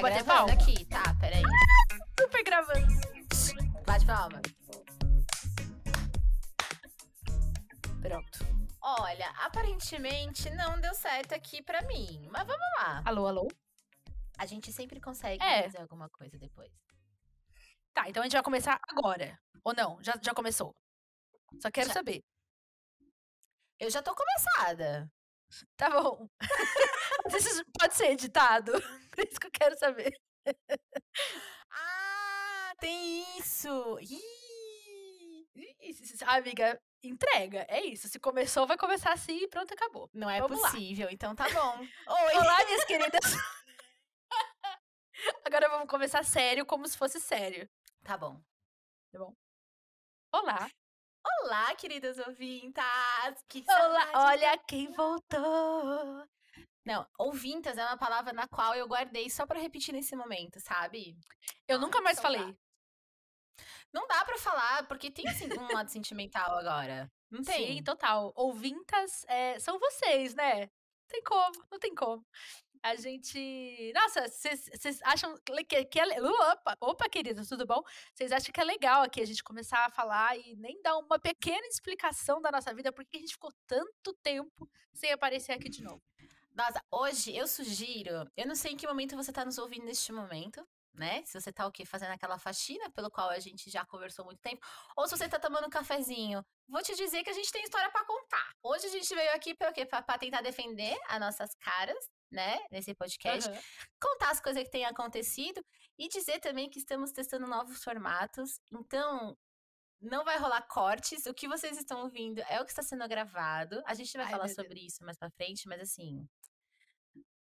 Vou tá bater palma. aqui, tá? Peraí. Super gravando. Bate palma. Pronto. Olha, aparentemente não deu certo aqui pra mim. Mas vamos lá. Alô, alô? A gente sempre consegue É. fazer alguma coisa depois. Tá, então a gente vai começar agora. Ou não? Já, já começou? Só quero Já. saber. Eu já tô começada. Tá bom. Isso pode ser editado? Por isso que eu quero saber. Ah, tem isso! Ih! Amiga, entrega. É isso. Se começou, vai começar assim e pronto, acabou. Não é Vamos lá. possível, então tá bom. Oi! Olá, minhas queridas. Agora vamos começar sério, como se fosse sério. Tá bom. Olá. Olá, queridas ouvintas! Que Olá, olha quem voltou. Não, ouvintas é uma palavra na qual eu guardei só pra repetir nesse momento, sabe? Eu Ah, nunca mais falei. Não dá pra falar, porque tem assim, um lado sentimental agora. Não tem? Sim, total. Ouvintas é, são vocês, né? Não tem como, não tem como. A gente. Nossa, vocês acham que, que é. Opa, opa, queridos, tudo bom? Vocês acham que é legal aqui a gente começar a falar e nem dar uma pequena explicação da nossa vida, porque a gente ficou tanto tempo sem aparecer aqui de novo? Nossa, hoje eu sugiro, eu não sei em que momento você tá nos ouvindo neste momento, né? Se você tá o quê? Fazendo aquela faxina pelo qual a gente já conversou muito tempo, ou se você tá tomando um cafezinho. Vou te dizer que a gente tem história pra contar. Hoje a gente veio aqui pra o quê? Pra tentar defender as nossas caras, né? Nesse podcast. Aham. contar as coisas que têm acontecido e dizer também que estamos testando novos formatos. Então, não vai rolar cortes. O que vocês estão ouvindo é o que está sendo gravado. A gente vai Ai, falar Deus. sobre isso mais pra frente, mas assim.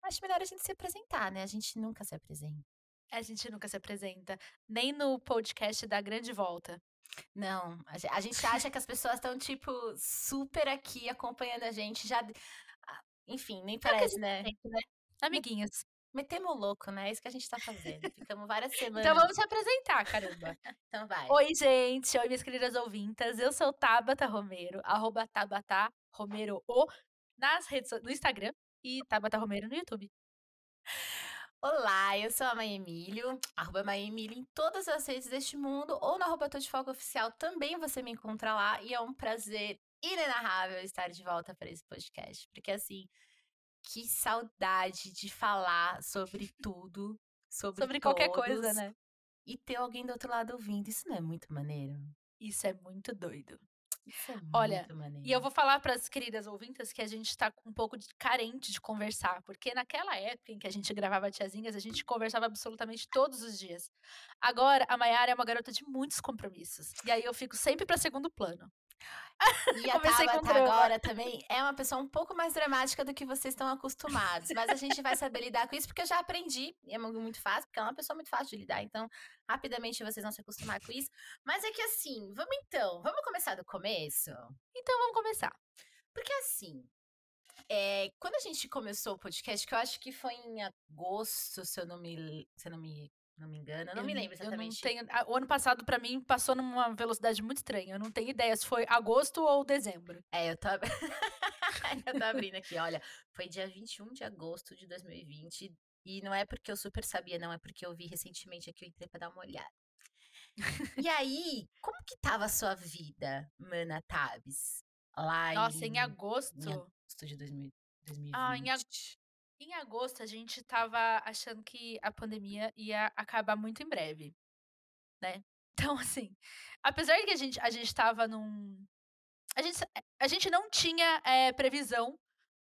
Acho melhor a gente se apresentar, né? A gente nunca se apresenta. A gente nunca se apresenta, nem no podcast da Grande Volta. Não, a gente acha que as pessoas estão, tipo, super aqui acompanhando a gente. Já. Enfim, nem parece, né? né? Amiguinhas. Metemos o louco, né? É isso que a gente tá fazendo. Ficamos várias semanas. Então vamos se apresentar, caramba. Então vai. Oi, gente. Oi, minhas queridas ouvintas. Eu sou Tabata Romero, arroba Tabata Romero O, nas redes, no Instagram e Tabata Romero no YouTube. Olá, eu sou a Maia Emílio, arroba Maia Emílio em todas as redes deste mundo, ou no arroba Tô de Foco Oficial também você me encontra lá, e é um prazer inenarrável estar de volta para esse podcast, porque assim, que saudade de falar sobre tudo, sobre, Sobre qualquer coisa, todos, né? E ter alguém do outro lado ouvindo, isso não é muito maneiro? Isso é muito doido. Isso é Olha, muito maneiro. E eu vou falar para as queridas ouvintas que a gente tá um pouco de- carente de conversar, porque naquela época em que a gente gravava Tiazinhas, a gente conversava absolutamente todos os dias. Agora, a Mayara é uma garota de muitos compromissos. E aí eu fico sempre para segundo plano. E a Tabata drama. agora também é uma pessoa um pouco mais dramática do que vocês estão acostumados. Mas a gente vai saber lidar com isso porque eu já aprendi. E é mu- muito fácil, porque ela é uma pessoa muito fácil de lidar. Então, rapidamente vocês vão se acostumar com isso. Mas é que assim, vamos então, vamos começar do começo? Então vamos começar. Porque assim, é, quando a gente começou o podcast, que eu acho que foi em agosto, se eu não me, se eu não me, não me engano, eu não me n- lembro exatamente. Eu tenho, o ano passado, para mim, passou numa velocidade muito estranha. Eu não tenho ideia se foi agosto ou dezembro. É, eu tô, ab- eu tô abrindo aqui, olha. Foi dia 21 de agosto de 2020. E não é porque eu super sabia, não. É porque eu vi recentemente aqui, eu entrei pra dar uma olhada. E aí, como que tava a sua vida, Mana Tabs? Lá Nossa, em, em agosto. em agosto de 2000 2020. Ah, em ag- Em agosto, a gente tava achando que a pandemia ia acabar muito em breve, né? Então, assim, apesar de que a gente, a gente tava num. A gente, a gente não tinha eh, previsão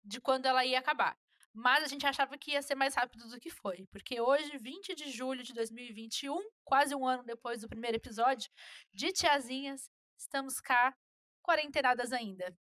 de quando ela ia acabar. Mas a gente achava que ia ser mais rápido do que foi. Porque hoje, 20 de julho de 2021, quase um ano depois do primeiro episódio de Tiazinhas, estamos cá, quarentenadas ainda.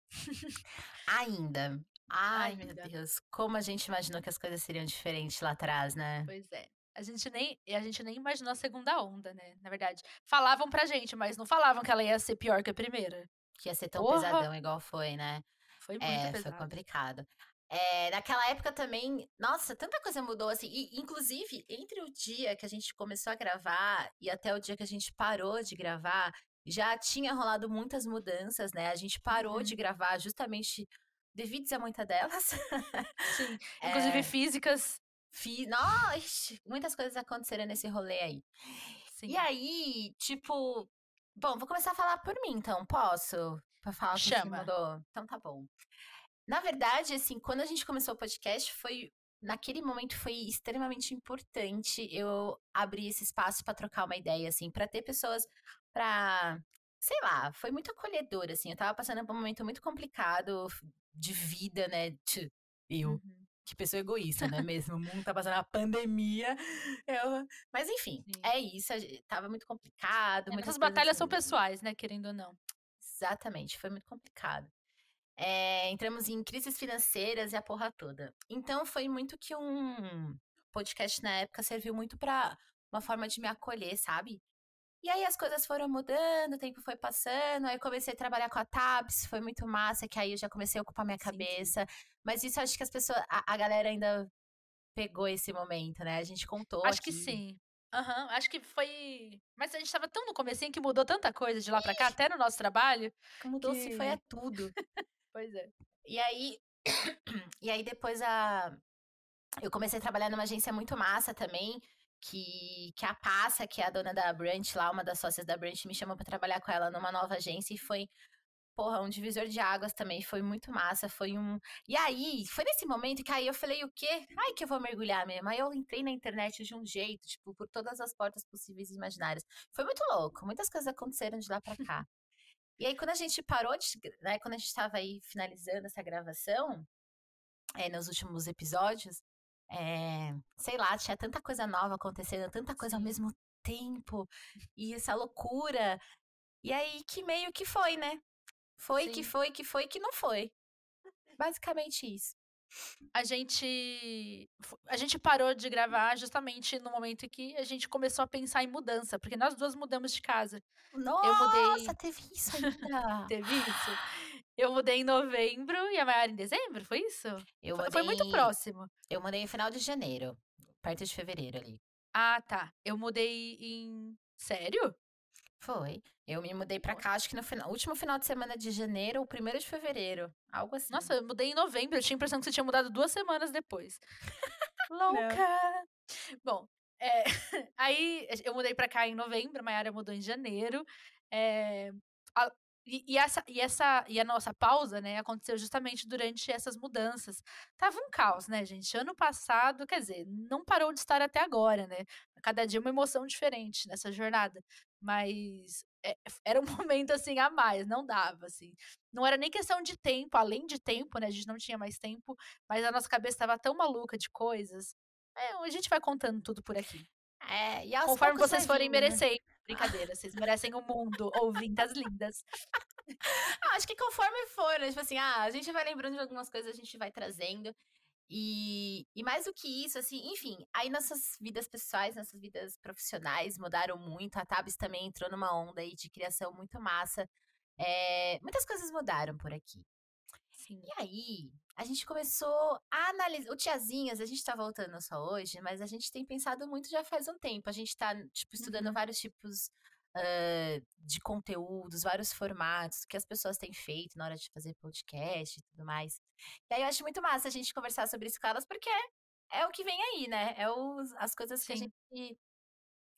Ainda. Ai, meu Ainda. Deus. Como a gente imaginou que as coisas seriam diferentes lá atrás, né? Pois é. A gente, nem, a gente nem imaginou a segunda onda, né? Na verdade. Falavam pra gente, mas não falavam que ela ia ser pior que a primeira. Que ia ser tão Porra! pesadão igual foi, né? Foi muito É, foi pesado. complicado. É, naquela época também, nossa, tanta coisa mudou assim. E, inclusive, entre o dia que a gente começou a gravar e até o dia que a gente parou de gravar, já tinha rolado muitas mudanças, né? A gente parou Uhum. de gravar justamente devido a muita delas. Sim. Inclusive É. físicas. Fiz. Nossa, muitas coisas aconteceram nesse rolê aí. Sim. E aí, tipo. Bom, vou começar a falar por mim, então, posso? Pra falar o que Chama. mudou? Então tá bom. Na verdade, assim, quando a gente começou o podcast, foi. Naquele momento foi extremamente importante eu abrir esse espaço pra trocar uma ideia, assim, pra ter pessoas pra. Sei lá, foi muito acolhedor, assim. Eu tava passando por um momento muito complicado de vida, né? Eu, Uhum. que pessoa egoísta, não é mesmo? O mundo tá passando uma pandemia. Eu... Mas enfim, Sim. é isso. Tava muito complicado. É, muitas batalhas são assim. pessoais, né? Querendo ou não. Exatamente, foi muito complicado. É, entramos em crises financeiras e a porra toda. Então foi muito que um podcast na época serviu muito pra uma forma de me acolher, sabe? E aí as coisas foram mudando, o tempo foi passando, aí comecei a trabalhar com a Tabs, foi muito massa, que aí eu já comecei a ocupar minha Sim, sim. cabeça. Mas isso acho que as pessoas, a, a galera ainda pegou esse momento, né? A gente contou Acho que aqui. sim. Aham, acho que foi. Mas a gente tava tão no comecinho que mudou tanta coisa de lá pra cá, até no nosso trabalho. Mudou se foi que- a tudo. Pois é. E aí, e aí depois a eu comecei a trabalhar numa agência muito massa também, que, que a Passa, que é a dona da Brunch lá, uma das sócias da Brunch, me chamou pra trabalhar com ela numa nova agência e foi, porra, um divisor de águas também, foi muito massa, foi um... E aí, foi nesse momento que aí eu falei, o quê? Ai, que eu vou mergulhar mesmo. Aí eu entrei na internet de um jeito, tipo, por todas as portas possíveis e imaginárias. Foi muito louco, muitas coisas aconteceram de lá pra cá. E aí, quando a gente parou de, né, quando a gente tava aí finalizando essa gravação, é, nos últimos episódios, é, sei lá, tinha tanta coisa nova acontecendo, tanta coisa ao mesmo tempo, e essa loucura. E aí que meio que foi, né? Foi que Sim. foi, que foi, que não foi. Basicamente isso. A gente. A gente parou de gravar justamente no momento em que a gente começou a pensar em mudança, porque nós duas mudamos de casa. Nossa, mudei- teve isso ainda. Teve isso? Eu mudei em novembro e a Mayara em dezembro, foi isso? Eu Foi, foi muito mudei- próximo. Eu mandei no final de janeiro, perto de fevereiro ali. Ah, tá. Eu mudei em. Sério? Foi. Eu me mudei pra cá, acho que no final, último final de semana de janeiro ou primeiro de fevereiro. Algo assim. Nossa, eu mudei em novembro. Eu tinha a impressão que você tinha mudado duas semanas depois. Louca! Bom, é, aí eu mudei pra cá em novembro, a Mayara mudou em janeiro. é, a- e, e essa, e, essa, e a nossa pausa, né, aconteceu justamente durante essas mudanças. Tava um caos, né, gente? Ano passado, quer dizer, não parou de estar até agora, né? Cada dia uma emoção diferente nessa jornada. Mas é, era um momento, assim, a mais, não dava, assim. Não era nem questão de tempo, além de tempo, né? A gente não tinha mais tempo, mas a nossa cabeça estava tão maluca de coisas. É, a gente vai contando tudo por aqui. É, e aos Conforme vocês forem vindo, né? merecendo. Brincadeira, vocês merecem o mundo, ouvintas lindas. Ah, acho que conforme for, né? Tipo assim, ah, a gente vai lembrando de algumas coisas, a gente vai trazendo. E, e mais do que isso, assim, enfim, aí nossas vidas pessoais, nossas vidas profissionais mudaram muito. A Tabs também entrou numa onda aí de criação muito massa. É, muitas coisas mudaram por aqui. Sim. E aí, a gente começou a analisar. O Tiazinhas, a gente tá voltando só hoje, mas a gente tem pensado muito já faz um tempo. A gente tá, tipo, estudando Uhum. vários tipos ah, de conteúdos, vários formatos que as pessoas têm feito na hora de fazer podcast e tudo mais. E aí eu acho muito massa a gente conversar sobre isso com elas, porque é o que vem aí, né? É os- as coisas que a Sim. gente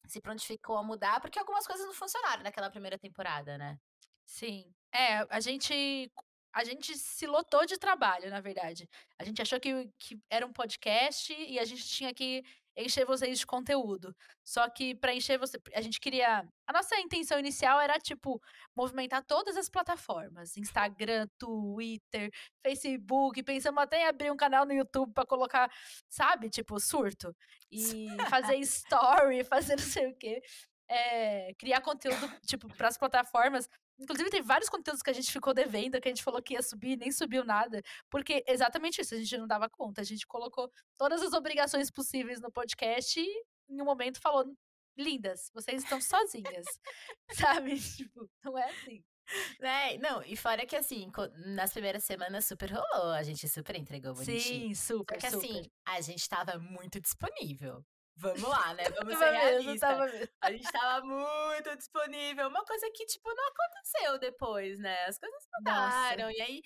se prontificou a mudar, porque algumas coisas não funcionaram naquela primeira temporada, né? Sim. É, a gente a gente se lotou de trabalho, na verdade. A gente achou que, que era um podcast e a gente tinha que encher vocês de conteúdo. Só que para encher você, a gente queria, a nossa intenção inicial era tipo movimentar todas as plataformas, Instagram, Twitter, Facebook, pensamos até em abrir um canal no YouTube para colocar, sabe, tipo surto e fazer story, fazer não sei o quê. É, criar conteúdo tipo para as plataformas Inclusive, tem vários conteúdos que a gente ficou devendo, que a gente falou que ia subir, nem subiu nada. Porque exatamente isso, a gente não dava conta. A gente colocou todas as obrigações possíveis no podcast e, em um momento, falou: lindas, vocês estão sozinhas. Sabe? Tipo, não é assim. Né? Não, e fora que assim, nas primeiras semanas super rolou, a gente super entregou bonitinho. Sim, super, que super. assim, a gente tava muito disponível. Vamos lá, né? Vamos ser realistas. A gente tava muito disponível. Uma coisa que, tipo, não aconteceu depois, né? As coisas Nossa. mudaram. E aí.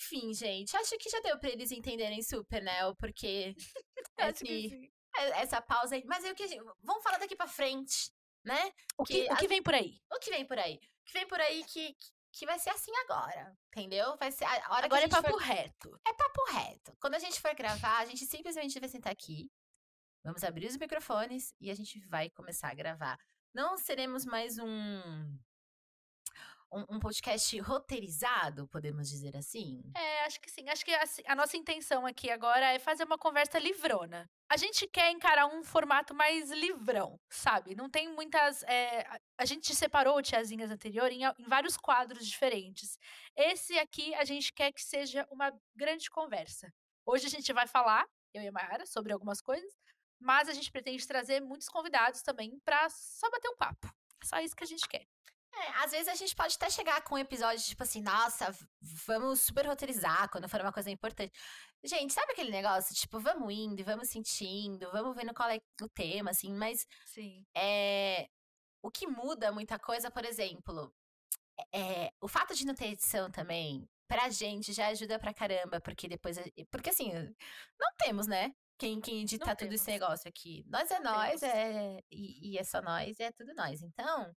Enfim, gente, acho que já deu pra eles entenderem super, né? O porquê. Que sim. Essa pausa aí. Mas aí o que. Vamos falar daqui pra frente, né? O que, o que vem por aí? O que vem por aí? O que vem por aí que, que vai ser assim agora, entendeu? Vai ser a hora Agora que é a gente papo for... reto. É papo reto. Quando a gente for gravar, a gente simplesmente vai sentar aqui, vamos abrir os microfones e a gente vai começar a gravar. Não seremos mais um um, um podcast roteirizado, podemos dizer assim? É, acho que sim. Acho que a, a nossa intenção aqui agora é fazer uma conversa livrona. A gente quer encarar um formato mais livrão, sabe? Não tem muitas. É, a, gente separou Tiazinhas anterior em, em, vários quadros diferentes. Esse aqui a gente quer que seja uma grande conversa. Hoje a gente vai falar, eu e a Mayara, sobre algumas coisas, mas a gente pretende trazer muitos convidados também para só bater um papo. É só isso que a gente quer. É, às vezes a gente pode até chegar com um episódio tipo assim, nossa, vamos super roteirizar quando for uma coisa importante. Gente, sabe aquele negócio? Tipo, vamos indo e vamos sentindo, vamos vendo qual é o tema, assim, mas. Sim. É, o que muda muita coisa, por exemplo, é, o fato de não ter edição também, pra gente já ajuda pra caramba, porque depois. Porque assim, não temos, né? Quem, quem edita não tudo temos. esse negócio aqui. Nós é não nós, é, e, e é só nós, é tudo nós. Então,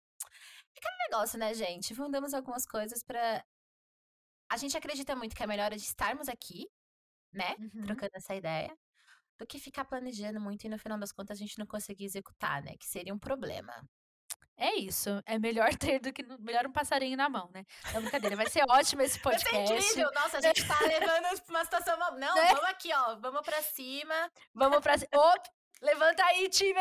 Aquele negócio, né, gente? Fundamos algumas coisas para A gente acredita muito que é melhor de estarmos aqui, né? Uhum. Trocando essa ideia, do que ficar planejando muito e no final das contas a gente não conseguir executar, né? Que seria um problema. É isso. É melhor ter do que melhor um passarinho na mão, né? Não, brincadeira. Vai ser ótimo esse podcast. Vai ser incrível. Nossa, a gente tá levando uma situação. Não, né? vamos aqui, ó. Vamos pra cima. Vamos pra cima. Opa! Levanta aí, time!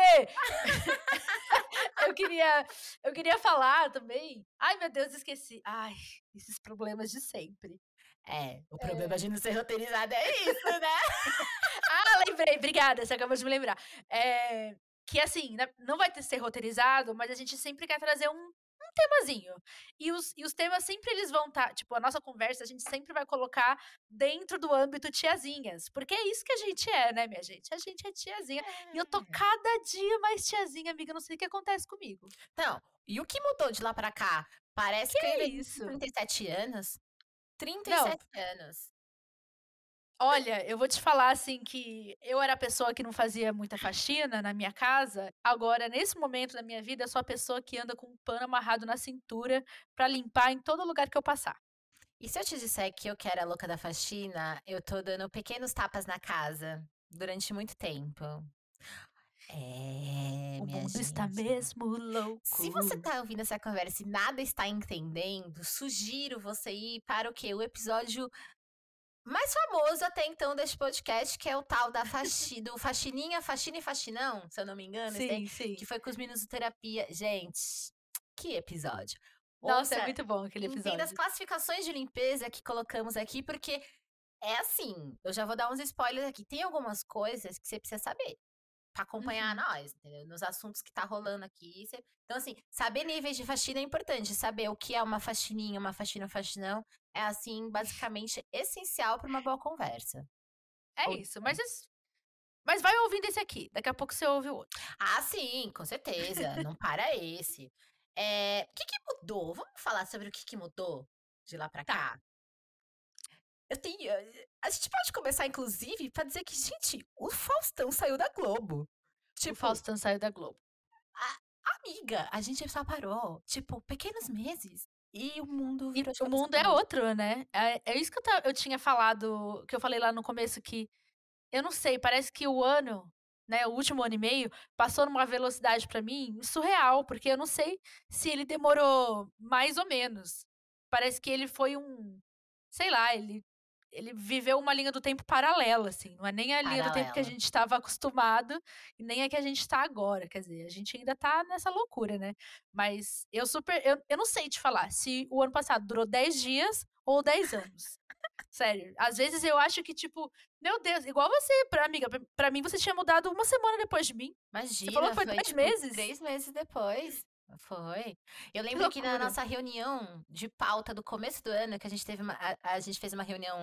eu queria, eu queria falar também. Ai, meu Deus, esqueci. Ai, esses problemas de sempre. É, o problema é. de não ser roteirizado é isso, né? ah, lembrei, obrigada, você acabou de me lembrar. É, que assim, né, não vai ter ser roteirizado, mas a gente sempre quer trazer um, temazinho. E os, e os temas sempre eles vão estar, tá, tipo, a nossa conversa a gente sempre vai colocar dentro do âmbito tiazinhas. Porque é isso que a gente é, né, minha gente? A gente é tiazinha. É. E eu tô é. cada dia mais tiazinha, amiga. Não sei o que acontece comigo. Não, e o que mudou de lá pra cá? Parece que, que é isso? 37 anos. 37 não. anos. Olha, eu vou te falar assim que eu era a pessoa que não fazia muita faxina na minha casa. Agora, nesse momento da minha vida, eu sou a pessoa que anda com um pano amarrado na cintura para limpar em todo lugar que eu passar. E se eu te disser que eu quero a louca da faxina, eu tô dando pequenos tapas na casa durante muito tempo. É, o mundo gente. está mesmo louco. Se você tá ouvindo essa conversa e nada está entendendo, sugiro você ir para o quê? O episódio mais famoso até então deste podcast, que é o tal da faxi, do faxininha, faxina e faxinão, se eu não me engano. Sim, sim. Que foi com os meninos terapia. Gente, que episódio. Nossa, é Ouça, é muito bom aquele episódio. Tem das classificações de limpeza que colocamos aqui, porque é assim, eu já vou dar uns spoilers aqui. Tem algumas coisas que você precisa saber para acompanhar uhum. nós, entendeu? Nos assuntos que tá rolando aqui. Você... Então, assim, saber níveis de faxina é importante. Saber o que é uma faxininha, uma faxina, um faxinão, é, assim, basicamente essencial para uma boa conversa. É Ou... isso, mas isso... Mas vai ouvindo esse aqui, daqui a pouco você ouve o outro. Ah, sim, com certeza. Não para esse. É, o que, que, mudou? Vamos falar sobre o que, que mudou de lá para tá. cá? Eu tenho. A gente pode começar, inclusive, para dizer que, gente, o Faustão saiu da Globo. Tipo, o Faustão saiu da Globo. A, amiga, a gente só parou, tipo, pequenos meses. E o mundo virou e O mundo é outro, né? É, é isso que eu, eu tinha falado, que eu falei lá no começo, que eu não sei, parece que o ano, né, o último ano e meio, passou numa velocidade para mim surreal, porque eu não sei se ele demorou mais ou menos. Parece que ele foi um, sei lá, ele ele viveu uma linha do tempo paralela, assim. Não é nem a linha do tempo que a gente estava acostumado e nem a que a gente está agora. Quer dizer, a gente ainda está nessa loucura, né? Mas eu super. Eu, eu não sei te falar se o ano passado durou 10 dias ou 10 anos. Sério. Às vezes eu acho que, tipo, meu Deus, igual você, pra amiga, pra, pra mim você tinha mudado uma semana depois de mim. Imagina. Você falou que foi, foi 10 tipo, meses? Três meses depois. Foi. Eu lembro que, que na nossa reunião de pauta do começo do ano, que a gente teve uma, a, a gente fez uma reunião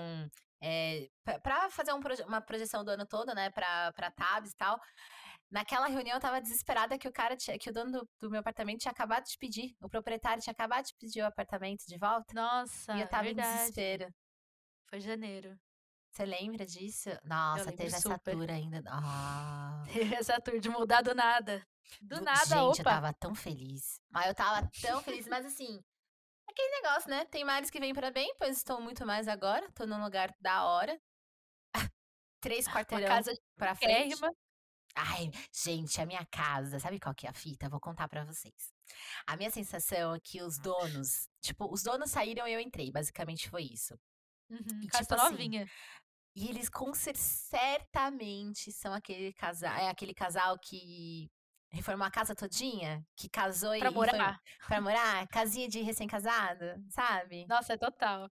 é, para fazer um proje uma projeção do ano todo, né, para para tabs e tal. Naquela reunião eu tava desesperada que o cara tinha, que o dono do, do, meu apartamento tinha acabado de pedir, o proprietário tinha acabado de pedir o apartamento de volta. Nossa, e eu tava verdade. em desespero. Foi janeiro. Você lembra disso? Nossa, teve essa super. tour ainda. Ah. Teve essa tour de mudar do nada. Do Do- nada, Gente, eu opa. tava tão feliz. Mas eu tava tão feliz, mas assim, aquele negócio, né? Tem males que vêm pra bem, pois estou muito mais agora. Tô num lugar da hora. Três Uma quarteirão casa pra frente. Ai, gente, a minha casa, sabe qual que é a fita? Vou contar pra vocês. A minha sensação é que os donos, tipo, os donos saíram e eu entrei, basicamente foi isso. Uhum, E casa tipo tá assim, novinha. E eles com cer- certamente são aquele casal, é aquele casal que reformou a casa todinha, que casou e Pra e morar. pra morar, casinha de recém-casado, sabe? Nossa, é total.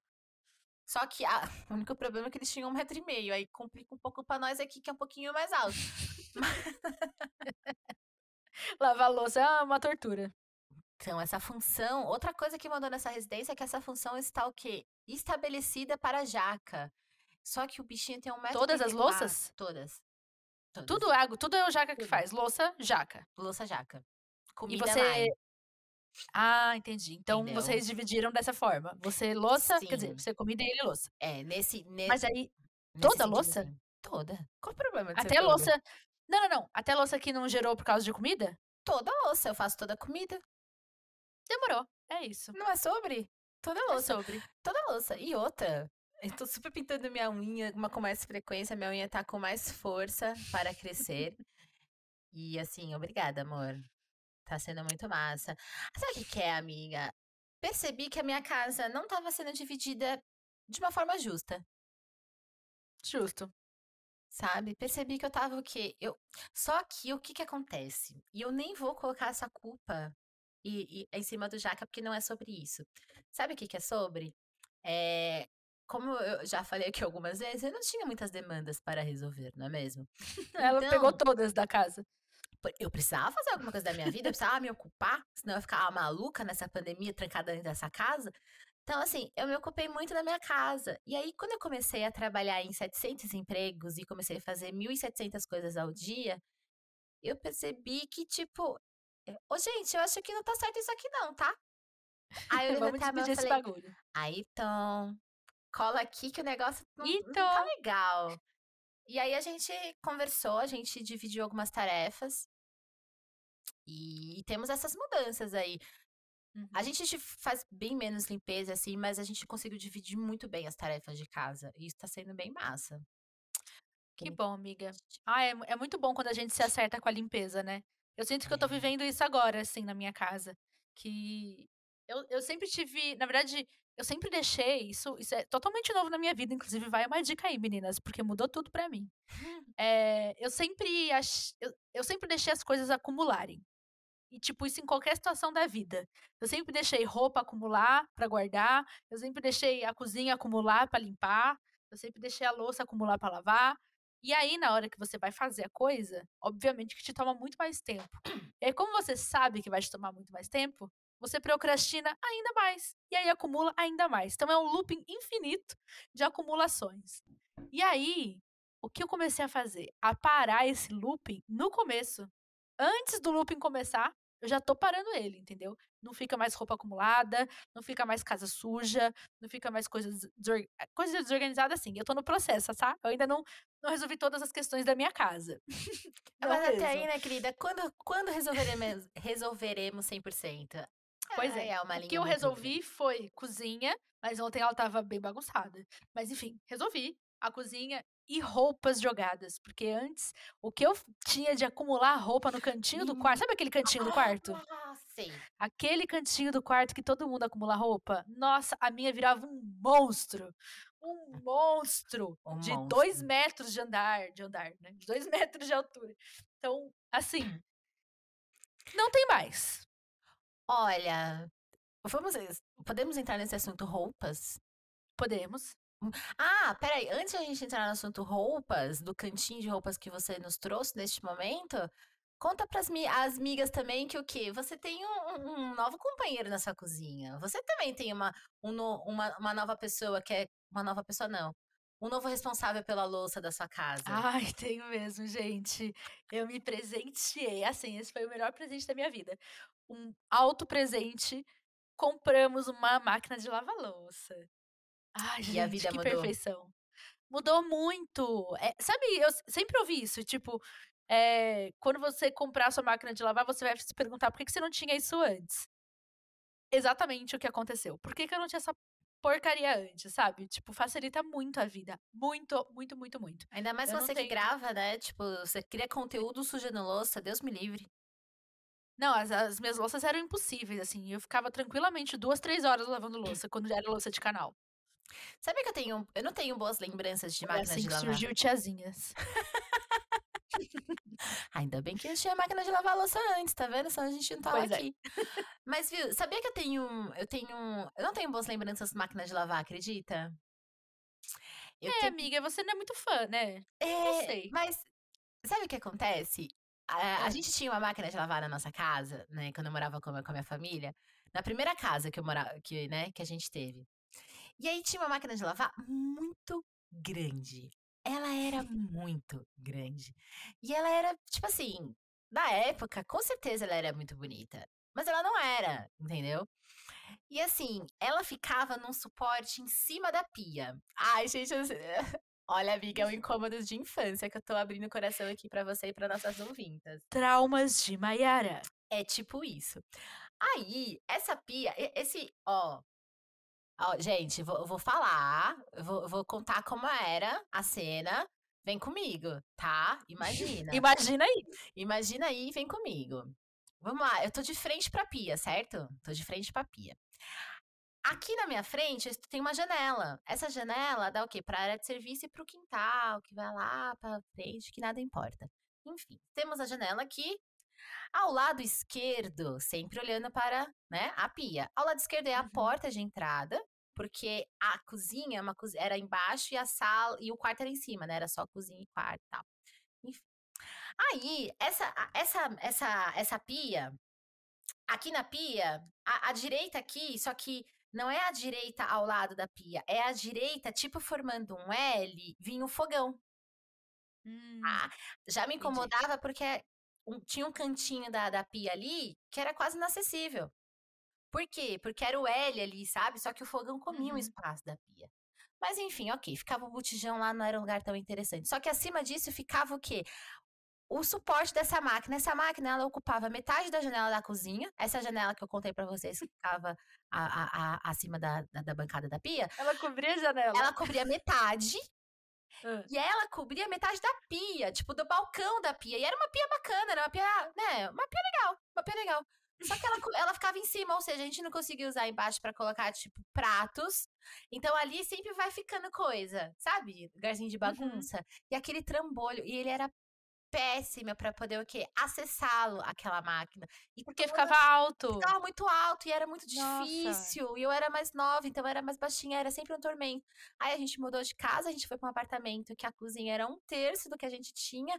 Só que a- o único problema é que eles tinham um metro e meio, aí complica um pouco pra nós aqui, que é um pouquinho mais alto. Lavar louça é uma tortura. Então, essa função, outra coisa que mandou nessa residência é que essa função está o quê? Estabelecida para a jaca. Só que o bichinho tem um metro Todas as louças? Todas. Todas. Tudo é, tudo é o jaca que Tudo. faz. Louça, jaca. Louça jaca. E Comida você. vai. Ah, entendi. Então Entendeu? vocês dividiram dessa forma. Você louça, quer dizer, Sim. você comida e ele louça. É, nesse, ne- Mas aí, nesse toda louça? assim. Toda. Qual o problema de até toda? louça. Não, não, não. Até louça que não gerou por causa de comida? Toda louça, eu faço toda a comida. Demorou. É isso. Não é sobre? Toda É louça. sobre. Toda louça. E outra, eu tô super pintando minha unha uma com mais frequência, minha unha tá com mais força para crescer. e assim, obrigada, amor. Tá sendo muito massa. Sabe o que que é, amiga? Percebi que a minha casa não tava sendo dividida de uma forma justa, Justo. sabe? Percebi que eu tava o quê? Eu... Só que o que que acontece? E eu nem vou colocar essa culpa e, e- em cima do Jaca, porque não é sobre isso. Sabe o que que é sobre? É, como eu já falei aqui algumas vezes, eu não tinha muitas demandas para resolver, não é mesmo? Ela pegou Então- todas da casa. Eu precisava fazer alguma coisa da minha vida, eu precisava me ocupar, senão eu ia ficar maluca nessa pandemia, trancada dentro dessa casa. Então, assim, eu me ocupei muito da minha casa. E aí, quando eu comecei a trabalhar em 700 empregos e comecei a fazer 1.700 coisas ao dia, eu percebi que, tipo, ô, gente, eu acho que não tá certo isso aqui não, tá? Aí eu Vamos levantei a mão dividir esse falei, bagulho. Aí, então, cola aqui que o negócio não, não tá legal. E aí a gente conversou, a gente dividiu algumas tarefas. E temos essas mudanças aí. Uhum. A gente faz bem menos limpeza, assim, mas a gente conseguiu dividir muito bem as tarefas de casa. E isso tá sendo bem massa. Que bom, amiga. Ah, é, é muito bom quando a gente se acerta com a limpeza, né? Eu sinto que eu tô É. vivendo isso agora, assim, na minha casa. Que eu, eu sempre tive. Na verdade, eu sempre deixei. Isso, isso é totalmente novo na minha vida. Inclusive, vai uma dica aí, meninas, porque mudou tudo pra mim. É, eu sempre ach... eu, eu sempre deixei as coisas acumularem. E, tipo, isso em qualquer situação da vida. Eu sempre deixei roupa acumular pra guardar. Eu sempre deixei a cozinha acumular pra limpar. Eu sempre deixei a louça acumular pra lavar. E aí, na hora que você vai fazer a coisa, obviamente que te toma muito mais tempo. E aí, como você sabe que vai te tomar muito mais tempo, você procrastina ainda mais. E aí acumula ainda mais. Então é um looping infinito de acumulações. E aí, o que eu comecei a fazer? A parar esse looping no começo. Antes do looping começar, eu já tô parando ele, entendeu? Não fica mais roupa acumulada, não fica mais casa suja, não fica mais coisas desor... coisa desorganizada assim. Eu tô no processo, tá? Eu ainda não, não resolvi todas as questões da minha casa. Mas até aí, né, querida? Quando, quando resolveremos, resolveremos 100%? Pois Ai, é. uma o que eu resolvi foi cozinha, mas ontem ela tava bem bagunçada. Mas enfim, resolvi a cozinha e roupas jogadas, porque antes o que eu tinha de acumular roupa no cantinho do quarto, sabe aquele cantinho do quarto? Ah, sei. Aquele cantinho do quarto que todo mundo acumula roupa. Nossa, a minha virava um monstro. Um monstro Um de dois monstro. metros de andar, de andar, né? De dois metros de altura. Então, assim, não tem mais. Olha, vamos, podemos entrar nesse assunto roupas? Podemos. Ah, peraí, antes a gente entrar no assunto roupas, do cantinho de roupas que você nos trouxe neste momento, conta para as migas também que o quê? Você tem um, um- novo companheiro na sua cozinha. Você também tem uma, um uma, uma nova pessoa que é. Uma nova pessoa, não. Um novo responsável pela louça da sua casa. Ai, tenho mesmo, gente. Eu me presenteei. Assim, esse foi o melhor presente da minha vida. Um alto presente. Compramos uma máquina de lavar louça. Ai, E a gente, vida que mudou. perfeição. Mudou muito. É, sabe, eu sempre ouvi isso, tipo, é, quando você comprar a sua máquina de lavar, você vai se perguntar por que, que você não tinha isso antes. Exatamente o que aconteceu. Por que, que eu não tinha essa porcaria antes, sabe? Tipo, facilita muito a vida. Muito, muito, muito, muito. Ainda mais Eu você que tenho- grava, né? Tipo, você cria conteúdo sujando louça, Deus me livre. Não, as, as minhas louças eram impossíveis, assim. Eu ficava tranquilamente duas, três horas lavando louça, quando era louça de canal. Sabe que eu tenho. Eu não tenho boas lembranças de máquinas assim de lavar. surgiu Tiazinhas. Ainda bem que eu tinha máquina de lavar louça antes, tá vendo? Senão a gente não tava Pois é. aqui. Mas, viu, sabia que eu tenho. Eu tenho. Eu não tenho boas lembranças de máquina de lavar, acredita? Eu É, tenho- amiga, você não é muito fã, né? É, sei. Mas sabe o que acontece? A, a gente tinha uma máquina de lavar na nossa casa, né? Quando eu morava com a, com a minha família. Na primeira casa que eu morava, que, né, que a gente teve. E aí tinha uma máquina de lavar muito grande. Ela era muito grande. E ela era, tipo assim, na época, com certeza ela era muito bonita. Mas ela não era, entendeu? E assim, ela ficava num suporte em cima da pia. Ai, gente, eu- olha, amiga, é um incômodo de infância que eu tô abrindo o coração aqui pra você e pra nossas ouvintas. Traumas de Maiara. É tipo isso. Aí, essa pia, esse, ó. Ó, gente, vou, eu vou falar, vou, vou contar como era a cena. Vem comigo, tá? Imagina. Imagina aí. Imagina aí e vem comigo. Vamos lá, eu tô de frente pra pia, certo? Tô de frente pra pia. Aqui na minha frente tem uma janela. Essa janela dá o quê? Pra área de serviço e pro quintal, que vai lá pra frente, que nada importa. Enfim, temos a janela aqui. Ao lado esquerdo, sempre olhando para né, a pia. Ao lado esquerdo é a Uhum. porta de entrada, porque a cozinha é uma cozi- era embaixo e a sala e o quarto era em cima, né? Era só cozinha e quarto e tal. Enfim. Aí, essa, a- essa, essa, essa pia, aqui na pia, a, a direita aqui, só que não é a direita ao lado da pia, é a direita, tipo formando um L, vinha o fogão. Hum, Ah, Já me entendi. incomodava porque um- tinha um cantinho da, da pia ali que era quase inacessível. Por quê? Porque era o L ali, sabe? Só que o fogão comia o Uhum. espaço da pia. Mas enfim, ok, ficava o botijão lá, não era um lugar tão interessante. Só que acima disso ficava o quê? O suporte dessa máquina. Essa máquina, ela ocupava metade da janela da cozinha. Essa janela que eu contei pra vocês, que ficava a- a- a- acima da, da, da bancada da pia, Ela cobria a janela. ela cobria metade Ah, e ela cobria metade da pia, tipo, do balcão da pia. E era uma pia bacana, era uma pia, né? Uma pia legal, uma pia legal. Só que ela, ela ficava em cima, ou seja, a gente não conseguia usar embaixo pra colocar, tipo, pratos. Então ali sempre vai ficando coisa, sabe? Lugarzinho de bagunça. E aquele trambolho. E ele era péssimo pra poder o quê? Acessá-lo, aquela máquina. E porque toda- ficava alto. ficava muito alto e era muito Nossa. difícil. E eu era mais nova, então eu era mais baixinha, era sempre um tormento. Aí a gente mudou de casa, a gente foi para um apartamento que a cozinha era um terço do que a gente tinha.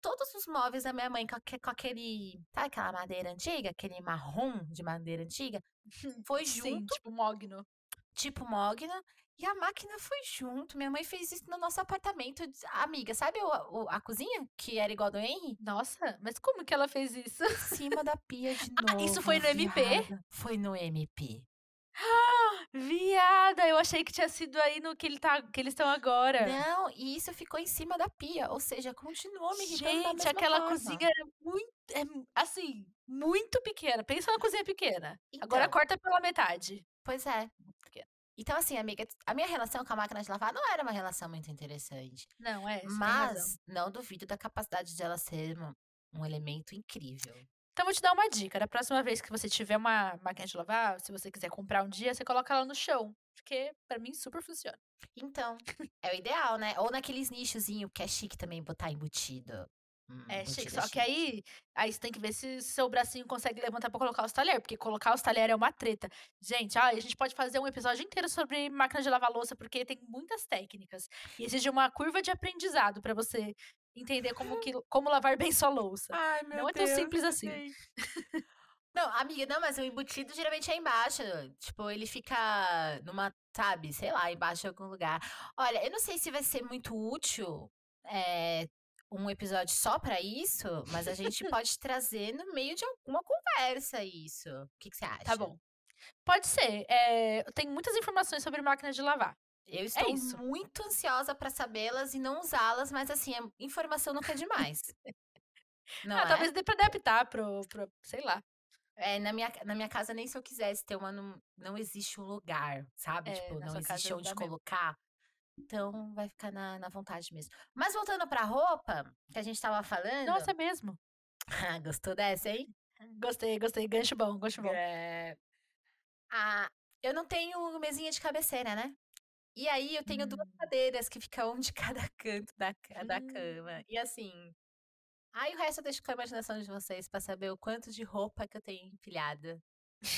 Todos os móveis da minha mãe com, com aquele. Sabe aquela madeira antiga? Aquele marrom de madeira antiga? Foi Sim, junto, tipo mogno. tipo mogno. E a máquina foi junto. Minha mãe fez isso no nosso apartamento. Amiga, sabe o- o- a cozinha? Que era igual do Henry? Nossa, mas como que ela fez isso? Em cima da pia de Ah, novo. isso foi no MP? viada. Foi no MP. Viada, eu achei que tinha sido aí no que, ele tá, que eles estão agora. Não, e isso ficou em cima da pia, ou seja, continuou me irritando da Gente, mesma aquela forma. cozinha era muito, é, assim, muito pequena. Pensa numa cozinha pequena. Agora Então. corta pela metade. Pois é. Então, assim, amiga, a minha relação com a máquina de lavar não era uma relação muito interessante. Não, é. Mas não duvido da capacidade dela ser um, um elemento incrível. Então, vou te dar uma dica. Da próxima vez que você tiver uma máquina de lavar, se você quiser comprar um dia, você coloca ela no chão. Porque, pra mim, super funciona. Então, é o ideal, né? Ou naqueles nichozinho que é chique também botar embutido. Hum, É chique. Só que aí, aí você tem que ver se seu bracinho consegue levantar pra colocar os talheres. Porque colocar os talheres é uma treta. Gente, ah, a gente pode fazer um episódio inteiro sobre máquina de lavar louça, porque tem muitas técnicas. E exige uma curva de aprendizado pra você entender como, que, como lavar bem sua louça. Ai, Não é tão simples assim. Não, amiga, não, mas o embutido geralmente é embaixo. Tipo, ele fica numa, sabe, sei lá, embaixo de algum lugar. Olha, eu não sei se vai ser muito útil é, um episódio só pra isso, mas a gente pode trazer no meio de alguma conversa isso. O que, que você acha? Tá bom. Pode ser. É, tem muitas informações sobre máquina de lavar. Eu estou isso. muito ansiosa pra sabê-las e não usá-las, mas assim, é- informação nunca é demais. Não ah, é? talvez dê pra adaptar pro, pro. Sei lá. É, na minha, na minha casa, nem se eu quisesse ter uma, não, não existe um lugar, sabe? É, tipo, não existe onde dá mesmo. Então, vai ficar na, na vontade mesmo. Mas voltando pra roupa, que a gente tava falando. Nossa, é mesmo. Ah, Gostou dessa, hein? Gostei, gostei. Gancho bom, gancho bom. É. Ah, eu não tenho mesinha de cabeceira, né? E aí eu tenho duas Hum. cadeiras que ficam um de cada canto da, da Hum. cama. E assim. Aí o resto eu deixo com a imaginação de vocês pra saber o quanto de roupa que eu tenho empilhada.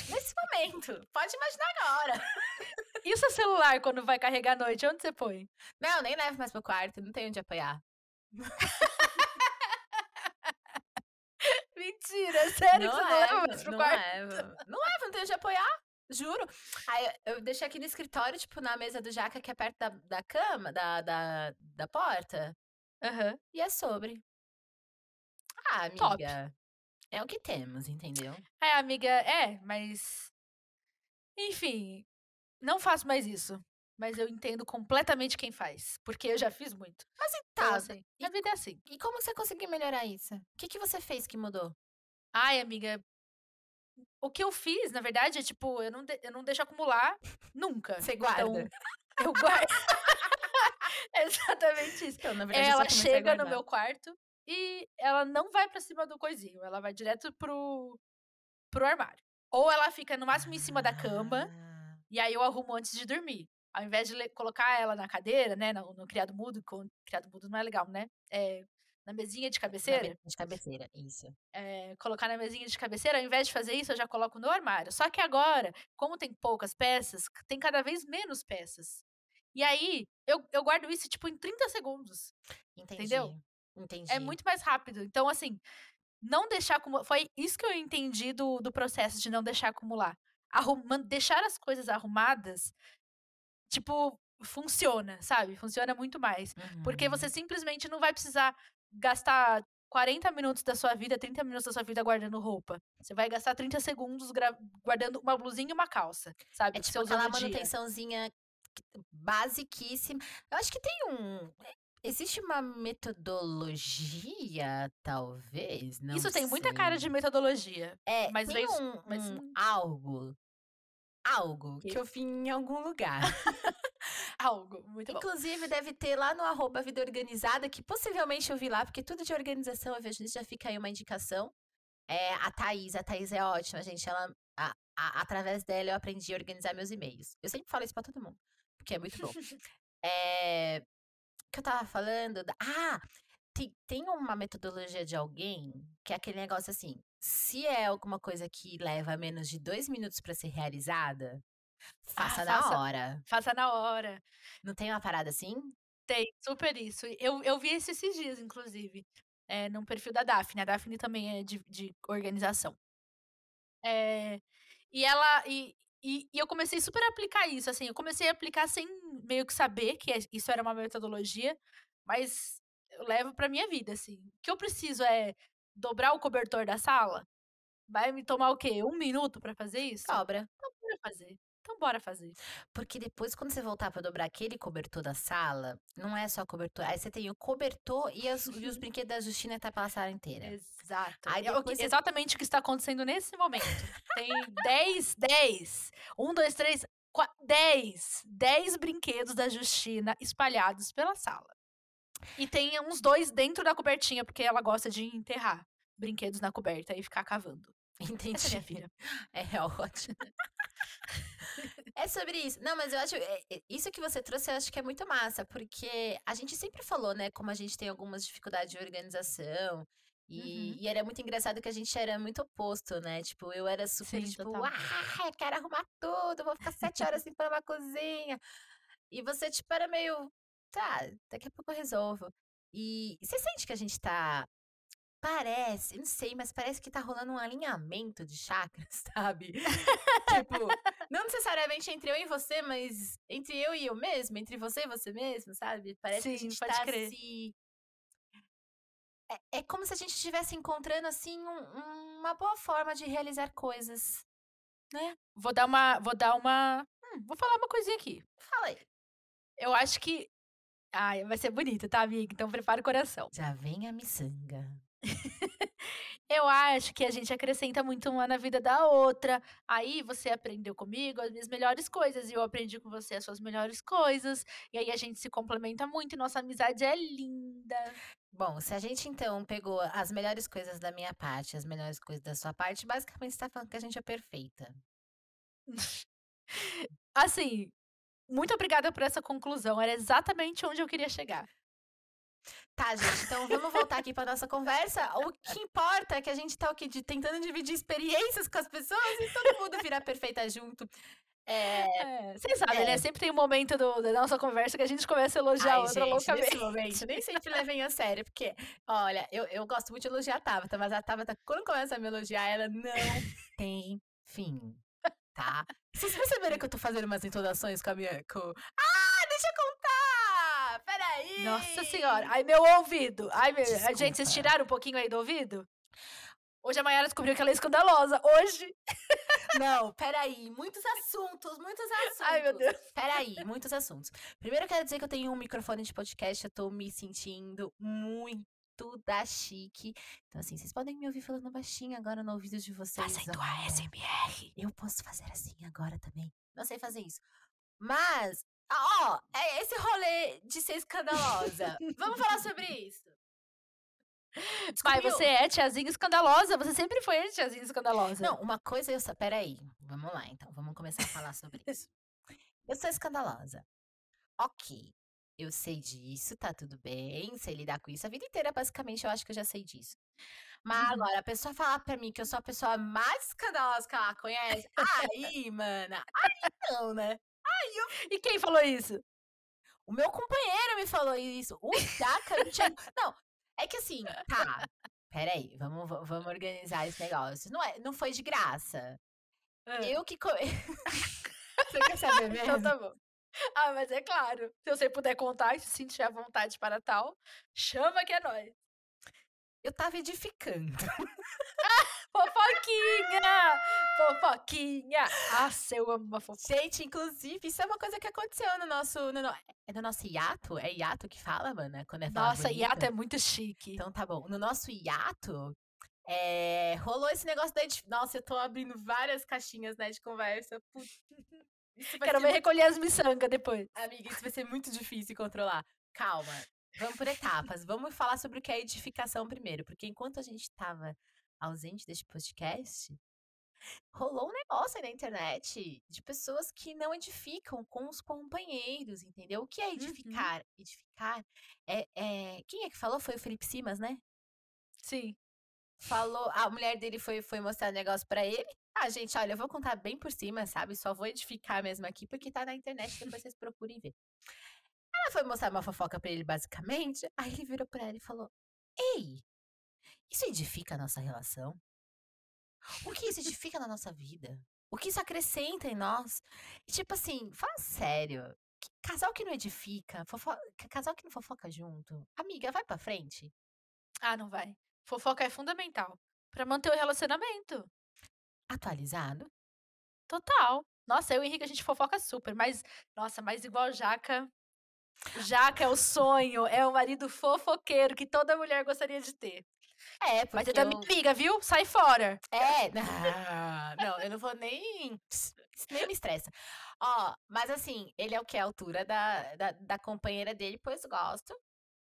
Nesse momento. Pode imaginar agora. E o seu celular quando vai carregar à noite? Onde você põe? Não, nem levo mais pro quarto, não tenho onde apoiar. Mentira, sério que você não leva levo, mais pro não quarto? levo. Não levo, não tenho onde apoiar. Juro. Aí eu deixei aqui no escritório, tipo, na mesa do Jaca, que é perto da, da cama, da, da, da porta. Aham. E é sobre. Ah, Top. amiga. É o que temos, entendeu? É, amiga, é, mas. Enfim, não faço mais isso. Mas eu entendo completamente quem faz. Porque eu já fiz muito. Mas e Então, tá. assim, e- a vida é assim. E como você conseguiu melhorar isso? O que, que você fez que mudou? Ai, amiga. O que eu fiz, na verdade, é tipo, eu não, de- eu não deixo acumular nunca. Você guarda? Então, eu guardo. Exatamente isso. Então, na verdade, Ela chega no meu quarto e ela não vai pra cima do coisinho. Ela vai direto pro, pro armário. Ou ela fica no máximo em cima da cama. Ah, E aí eu arrumo antes de dormir. Ao invés de colocar ela na cadeira, né? No, no criado mudo, com criado mudo não é legal, né? É, na mesinha de na cabeceira. mesa de cabeceira, isso. é, colocar na mesinha de cabeceira, ao invés de fazer isso, eu já coloco no armário. Só que agora, como tem poucas peças, tem cada vez menos peças. E aí, eu, eu guardo isso, tipo, em 30 segundos. Entendi. Entendeu? Entendi. É muito mais rápido. Então, assim, não deixar acumular. Foi isso que eu entendi do, do processo de não deixar acumular. Arruma, deixar as coisas arrumadas, tipo, funciona, sabe? Funciona muito mais. Porque Uhum. você simplesmente não vai precisar gastar 40 minutos da sua vida, 30 minutos da sua vida guardando roupa. Você vai gastar 30 segundos guardando uma blusinha e uma calça, sabe? É tipo aquela manutençãozinha basiquíssima. Eu acho que tem um. Existe uma metodologia, talvez. Não Isso tem muita cara sei. de metodologia. É, mas tem veio- um, mas um algo. Algo que Que? eu vi em algum lugar. Algo muito bom. Inclusive, deve ter lá no arroba Vida Organizada, que possivelmente eu vi lá, porque tudo de organização eu vejo nisso, já fica aí uma indicação. É a Thaís, a Thaís é ótima, gente. Ela, a- a- através dela eu aprendi a organizar meus e-mails. Eu sempre falo isso pra todo mundo, porque é muito bom. é, o que eu tava falando? da- Ah, tem, tem uma metodologia de alguém que é aquele negócio assim: se é alguma coisa que leva menos de dois minutos pra ser realizada, faça na faça. hora. Faça na hora. Não tem uma parada assim? Tem, super isso. Eu, eu vi isso esses dias, inclusive. É, num perfil da Daphne. A Daphne também é de, de organização. É, e ela. E, e, e eu comecei super a aplicar isso. Assim, eu comecei a aplicar sem meio que saber que é- isso era uma metodologia, mas eu levo pra minha vida, assim. O que eu preciso é dobrar o cobertor da sala? Vai me tomar o quê? Um minuto pra fazer isso? Sobra. Então bora fazer. Então bora fazer. Porque depois, quando você voltar pra dobrar aquele cobertor da sala, não é só cobertor. Aí você tem o cobertor e, as- e os brinquedos da Justina tá pela sala inteira. Exato. Aí É depois você- Exatamente o que está acontecendo nesse momento. Tem 10, 10. 1, 2, 3, 10. 10 brinquedos da Justina espalhados pela sala. E tem uns dois dentro da cobertinha, porque ela gosta de enterrar brinquedos na coberta e ficar cavando. Entendi. Essa é minha filha. É ótimo. é sobre isso. Não, mas eu acho. é- é- Isso que você trouxe, eu acho que é muito massa, porque a gente sempre falou, né, como a gente tem algumas dificuldades de organização. E, Uhum. e era muito engraçado que a gente era muito oposto, né? Tipo, eu era super, Sim, tipo, total. ah, quero arrumar tudo, vou ficar sete horas limpando uma cozinha. E você, tipo, era meio, tá, daqui a pouco eu resolvo. E você sente que a gente tá. Parece, não sei, mas parece que tá rolando um alinhamento de chakras, sabe? tipo, não necessariamente entre eu e você, mas entre eu e eu mesmo, entre você e você mesmo, sabe? Parece que a Sim, gente pode tá crer. se. É, é como se a gente estivesse encontrando, assim, um- uma boa forma de realizar coisas. Né? Vou dar uma. Vou dar uma. Hum, vou falar uma coisinha aqui. Fala aí. Eu acho que. Ai, vai ser bonito, tá, amiga? Então prepara o coração. Já vem a miçanga. Eu acho que a gente acrescenta muito uma na vida da outra. Aí você aprendeu comigo as minhas melhores coisas e eu aprendi com você as suas melhores coisas. E aí a gente se complementa muito e nossa amizade é linda. Bom, se a gente então pegou as melhores coisas da minha parte, as melhores coisas da sua parte, basicamente você tá falando que a gente é perfeita. Assim, muito obrigada por essa conclusão. Era exatamente onde eu queria chegar. Tá, gente, então vamos voltar aqui pra nossa conversa. O que importa é que a gente tá o quê? De, tentando dividir experiências com as pessoas e todo mundo virar perfeita junto. É, É, vocês sabem, É. né? Sempre tem um momento do- da nossa conversa que a gente começa a elogiar Ai, outra gente, loucamente. nesse momento, nem sempre levem a sério, porque, olha, eu, eu gosto muito de elogiar a Tabata, mas a Tabata, quando começa a me elogiar, ela não tem fim, tá? Vocês perceberam que eu tô fazendo umas entonações com a minha... Com... Ah, deixa eu contar! Peraí! Nossa senhora. Ai, meu ouvido. Ai, meu... Gente, vocês tiraram um pouquinho aí do ouvido? Hoje a Mayara descobriu que ela é escandalosa. Hoje. Não, peraí, muitos assuntos, muitos assuntos. Ai, meu Deus. Peraí, muitos assuntos. Primeiro eu quero dizer que eu tenho um microfone de podcast, eu tô me sentindo muito da chique. Então, assim, vocês podem me ouvir falando baixinho agora no ouvido de vocês. Fazendo olha. ASMR. Eu posso fazer assim agora também. Não sei fazer isso. Mas, ó, é esse rolê de ser escandalosa. Vamos falar sobre isso. Mas Descobriu? você é tiazinha escandalosa. Você sempre foi a tiazinha escandalosa. Não, uma coisa eu. Peraí, vamos lá então, vamos começar a falar sobre isso. Eu sou escandalosa. Ok, eu sei disso, tá tudo bem, sei lidar com isso. A vida inteira, basicamente, eu acho que eu já sei disso. Mas Uhum. agora, a pessoa falar pra mim que eu sou a pessoa mais escandalosa que ela conhece, aí, mana, aí não, né? E quem falou isso? O meu companheiro me falou isso. O Daka me chamou. Não, é que assim, tá. Peraí, vamos, va- vamos organizar esse negócio. Não, é, não foi de graça. Eu que. Co... Você quer saber mesmo? Então tá bom. Ah, mas é claro. Se você puder contar e se sentir à vontade para tal, chama que é nóis. Eu tava edificando. Fofoquinha! Fofoquinha! Ah, eu amo uma fofoca. Gente, inclusive, isso é uma coisa que aconteceu no nosso. No, no- é no nosso hiato? É hiato que fala, mana? Quando é Nossa, bonito? hiato é muito chique. Então tá bom. No nosso hiato, é, rolou esse negócio da. Nossa, eu tô abrindo várias caixinhas, né, de conversa. Putz, Quero ver recolher as miçangas depois. Amiga, isso vai ser muito difícil controlar. Calma, vamos por etapas. Vamos falar sobre o que é edificação primeiro, porque enquanto a gente tava ausente deste podcast, rolou um negócio aí na internet de pessoas que não edificam com os companheiros, entendeu? O que é edificar? Edificar é, é- Quem é que falou? Foi o Felipe Simas, né? Sim. Falou, a mulher dele foi, foi mostrar o negócio pra ele. Ah, gente, olha, eu vou contar bem por cima, sabe? Só vou edificar mesmo aqui, porque tá na internet, depois vocês procurem ver. Ela foi mostrar uma fofoca pra ele, basicamente. Aí ele virou pra ela e falou: Ei, isso edifica a nossa relação? O que isso edifica na nossa vida? O que isso acrescenta em nós? E, tipo assim, fala sério. que casal que não edifica, casal que não fofoca junto, amiga, vai pra frente. Ah, não vai. Fofoca é fundamental pra manter o relacionamento. Atualizado. Total. Nossa, eu e o Henrique a gente fofoca super, mas nossa, mas igual Jaca. Jaca é o sonho, é o marido fofoqueiro que toda mulher gostaria de ter. É, porque Mas é da eu- minha amiga, viu? Sai fora. É, não, eu não vou nem. Isso nem me estressa. Ó, mas assim, ele é o que? A altura da, da, da companheira dele, pois gosto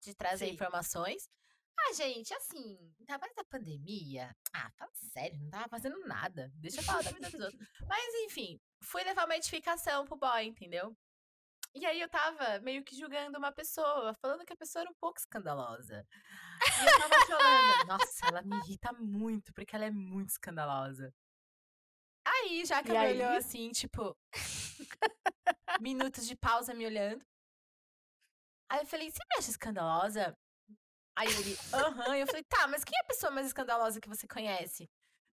de trazer Sim. informações. Ah, gente, assim, ainda mais da pandemia. Ah, fala sério, não tava fazendo nada. Deixa eu falar da vida dos outros. Mas, enfim, fui levar uma edificação pro boy, entendeu? E aí eu tava meio que julgando uma pessoa, falando que a pessoa era um pouco escandalosa. E eu tava falando, nossa, ela me irrita muito, porque ela é muito escandalosa. Aí, já que E aí? olhou assim, tipo, minutos de pausa me olhando. Aí eu falei, você me acha escandalosa? Aí ele, aham. Eu falei, tá, mas quem é a pessoa mais escandalosa que você conhece?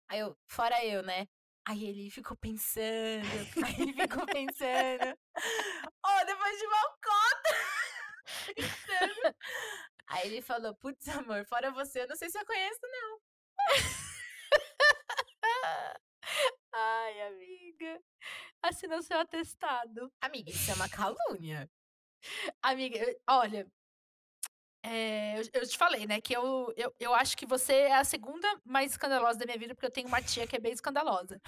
Aí eu, fora eu, né? Aí ele ficou pensando, aí ele ficou pensando. Ó, depois de uma cota! pensando. Aí ele falou, putz, amor, fora você, eu não sei se eu conheço, não. Ai, amiga. Assina o seu atestado. Amiga, isso é uma calúnia. Amiga, olha. É, eu, eu te falei, né? Que eu, eu, eu acho que você é a segunda mais escandalosa da minha vida, porque eu tenho uma tia que é bem escandalosa.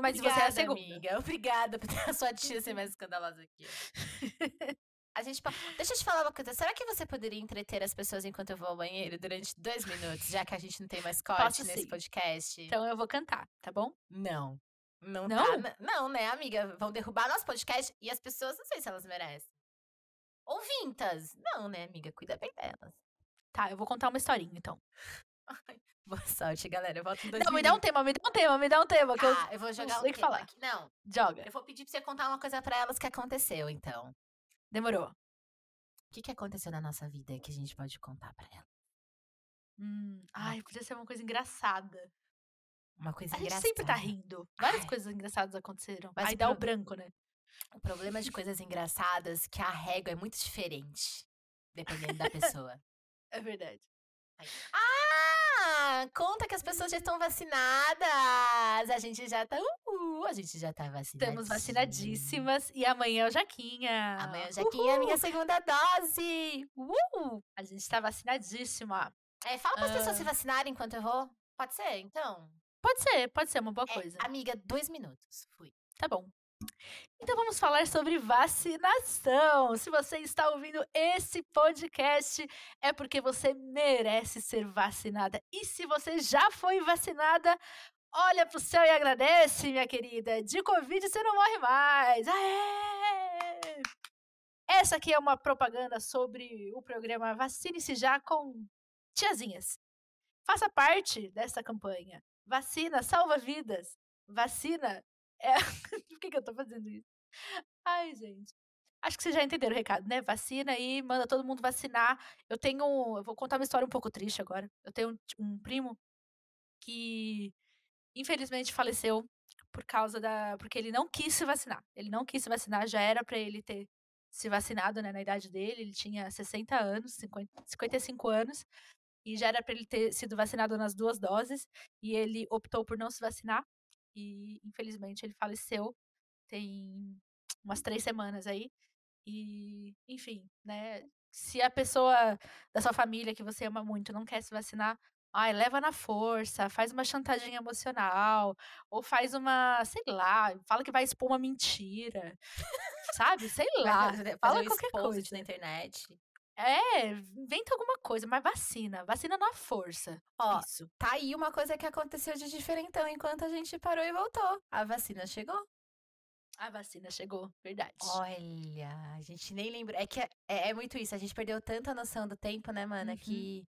Mas você é a Obrigada, segunda. amiga. Obrigada por ter a sua tia ser mais escandalosa aqui. A gente, deixa eu te falar uma coisa. Será que você poderia entreter as pessoas enquanto eu vou ao banheiro durante dois minutos, já que a gente não tem mais corte Posso nesse sim. podcast? Então eu vou cantar, tá bom? Não. Não, Não? tá. Não, né, amiga? Vão derrubar nosso podcast e as pessoas não sei se elas merecem. Ouvintas. Não, né, amiga? Cuida bem delas. Tá, eu vou contar uma historinha, então. Boa sorte, galera. Eu volto em dois Não, me dá um minutos. tema, me dá um tema, me dá um tema, que eu Ah, eu vou jogar sei um o que falar. aqui. Não, joga. eu vou pedir pra você contar uma coisa pra elas que aconteceu, então. Demorou. O que, que aconteceu na nossa vida que a gente pode contar pra elas? Hum, ai, podia ser uma coisa engraçada. Uma coisa A gente engraçada. sempre tá rindo. Várias Ai. coisas engraçadas aconteceram. Mas Aí o dá o branco, né? O problema de coisas engraçadas é que a régua é muito diferente, dependendo da pessoa. É verdade. Ah, conta que as pessoas já estão vacinadas. A gente já tá, uhul, a gente já tá vacinada. Estamos vacinadíssimas e amanhã é o Jaquinha. Amanhã já que é a minha Uhul! segunda dose. Uhul! A gente tá vacinadíssima. É, fala para as pessoas Ah. se vacinarem enquanto eu vou. Pode ser, então? Pode ser, pode ser uma boa É, coisa. amiga, dois minutos. Fui. Tá bom. Então vamos falar sobre vacinação. Se você está ouvindo esse podcast, é porque você merece ser vacinada. E se você já foi vacinada, olha pro céu e agradece, minha querida. De Covid você não morre mais. Aê! Essa aqui é uma propaganda sobre o programa Vacine-se Já com Tiazinhas. Faça parte dessa campanha. Vacina salva vidas. Vacina é. Por que, que eu tô fazendo isso? Ai, gente. Acho que vocês já entenderam o recado, né? Vacina e manda todo mundo vacinar. Eu tenho. Eu vou contar uma história um pouco triste agora. Eu tenho um, um primo que infelizmente faleceu por causa da. Porque ele não quis se vacinar. Ele não quis se vacinar, já era pra ele ter se vacinado, né? Na idade dele. Ele tinha 60 anos, 50, 55 anos. E já era pra ele ter sido vacinado nas duas doses. E ele optou por não se vacinar. E infelizmente ele faleceu. Tem umas três semanas aí. E, enfim, né? Se a pessoa da sua família que você ama muito não quer se vacinar, ai, leva na força, faz uma chantagem emocional, ou faz uma, sei lá, fala que vai expor uma mentira. Sabe? Sei lá. Fala um qualquer coisa. na internet. É, inventa alguma coisa, mas vacina. Vacina na força. Ó, Isso. Tá aí uma coisa que aconteceu de diferentão enquanto a gente parou e voltou. A vacina chegou. A vacina chegou, verdade. Olha, a gente nem lembra. É que é, é muito isso. A gente perdeu tanta noção do tempo, né, mana? Uhum. Que,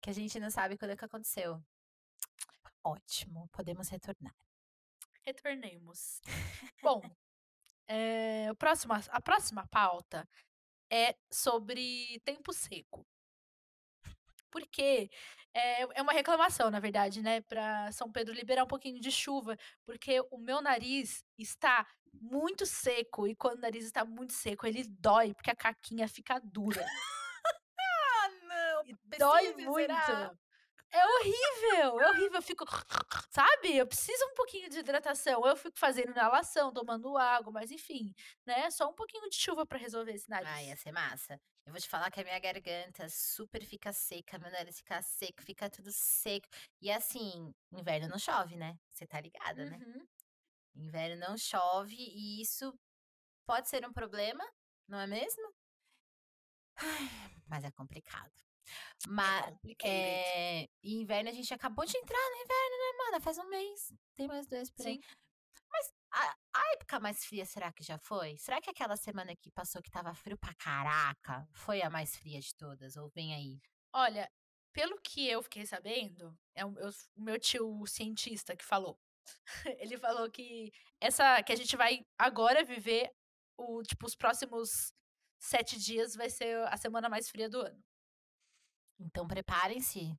que a gente não sabe quando é que aconteceu. Ótimo, podemos retornar. Retornemos. Bom, é, o próximo, a próxima pauta é sobre tempo seco. Porque é, é uma reclamação, na verdade, né, para São Pedro liberar um pouquinho de chuva, porque o meu nariz está muito seco e quando o nariz está muito seco, ele dói, porque a caquinha fica dura. Ah, não! E dói muito. É horrível, é horrível. Eu fico, sabe? Eu preciso um pouquinho de hidratação. Eu fico fazendo inalação, tomando água, mas enfim, né? Só um pouquinho de chuva pra resolver esse nariz. Ah, ia ser massa. Eu vou te falar que a minha garganta super fica seca, meu nariz fica seco, fica tudo seco. E assim, inverno não chove, né? Você tá ligada, né? Uhum. Inverno não chove e isso pode ser um problema, não é mesmo? Mas é complicado. Mas complicated. é, e inverno a gente acabou de entrar no inverno, né, mana? Faz um mês. Tem mais dois por aí. Sim. Mas a, a época mais fria, será que já foi? Será que aquela semana que passou que tava frio pra caraca foi a mais fria de todas? Ou vem aí? Olha, pelo que eu fiquei sabendo, é o meu, o meu tio cientista que falou. Ele falou que essa que a gente vai agora viver o tipo os próximos sete dias vai ser a semana mais fria do ano. Então preparem-se.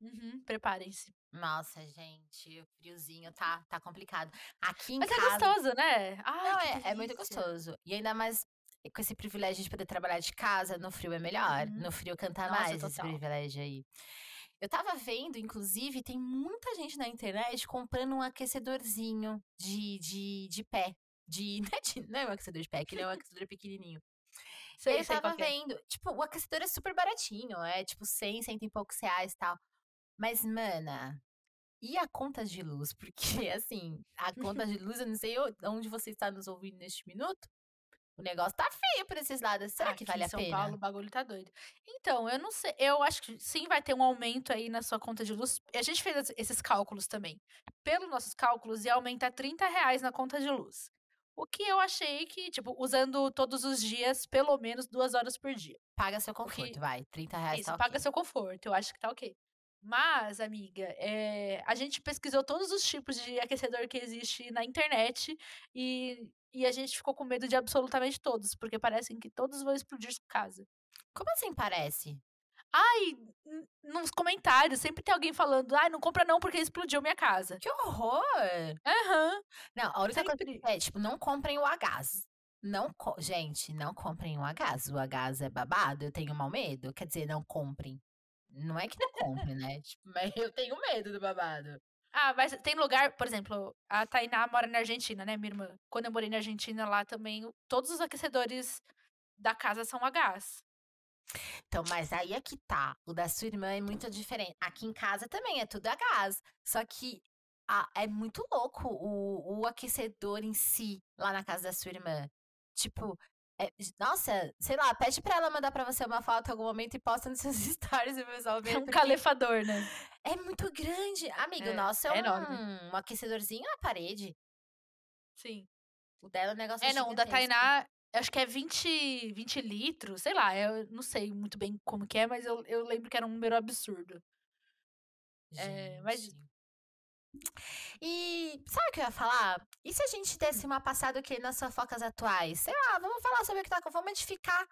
Uhum, Preparem-se. Nossa, gente, o friozinho tá, tá complicado. Aqui em Mas é casa. gostoso, né? Ai, Não, é, é muito gostoso. E ainda mais com esse privilégio de poder trabalhar de casa, no frio é melhor. Uhum. No frio canta Nossa, mais esse total. privilégio aí. Eu tava vendo, inclusive, tem muita gente na internet comprando um aquecedorzinho de, de, de pé. De, não, é de, não é um aquecedor de pé, que ele é um aquecedor pequenininho. Sei, eu sei tava que é. vendo, tipo, o aquecedor é super baratinho, é tipo 100, 100 e poucos reais e tal. Mas, mana, e a conta de luz? Porque, assim, a conta de luz, eu não sei onde você está nos ouvindo neste minuto, o negócio tá feio por esses lados. Será que Aqui vale a São pena? Paulo o bagulho tá doido. Então, eu não sei, eu acho que sim vai ter um aumento aí na sua conta de luz. A gente fez es- esses cálculos também. Pelos nossos cálculos, ia aumentar 30 reais na conta de luz. O que eu achei que, tipo, usando todos os dias, pelo menos duas horas por dia. Paga seu que- conforto, vai. 30 reais Isso, tá paga ok. seu conforto, eu acho que tá ok. Mas, amiga, é, a gente pesquisou todos os tipos de aquecedor que existe na internet e, e a gente ficou com medo de absolutamente todos, porque parecem que todos vão explodir sua casa. Como assim parece? Ai, nos comentários sempre tem alguém falando, ai, não compra não porque explodiu minha casa. Que horror! Aham, Não, a única coisa sempre. é, tipo, não comprem o Agás. Não, gente, não comprem o Agás. O Agás é babado, eu tenho mau medo. Quer dizer, não comprem. Não é que não comprem, né? Tipo, mas eu tenho medo do babado. Ah, mas tem lugar, por exemplo, a Tainá mora na Argentina, né, minha irmã? Quando eu morei na Argentina, lá também, todos os aquecedores da casa são a gás. Então, mas aí é que tá. O da sua irmã é muito diferente. Aqui em casa também é tudo a gás. Só que a- é muito louco o, o aquecedor em si, lá na casa da sua irmã. Tipo, é- nossa, sei lá, pede pra ela mandar pra você uma foto em algum momento e posta nos seus stories e o pessoal vê. É um porque calefador, né? É muito grande. Amigo, É, o nosso é, é um, enorme. um aquecedorzinho na parede. Sim. O dela é um negócio É, não, o da. Tainá, acho que é 20, 20 litros, sei lá, eu não sei muito bem como que é, mas eu, eu lembro que era um número absurdo. É, mas-. E sabe o que eu ia falar? E se a gente desse uma passada aqui nas fofocas atuais? Sei lá, vamos falar sobre o que tá Vamos edificar,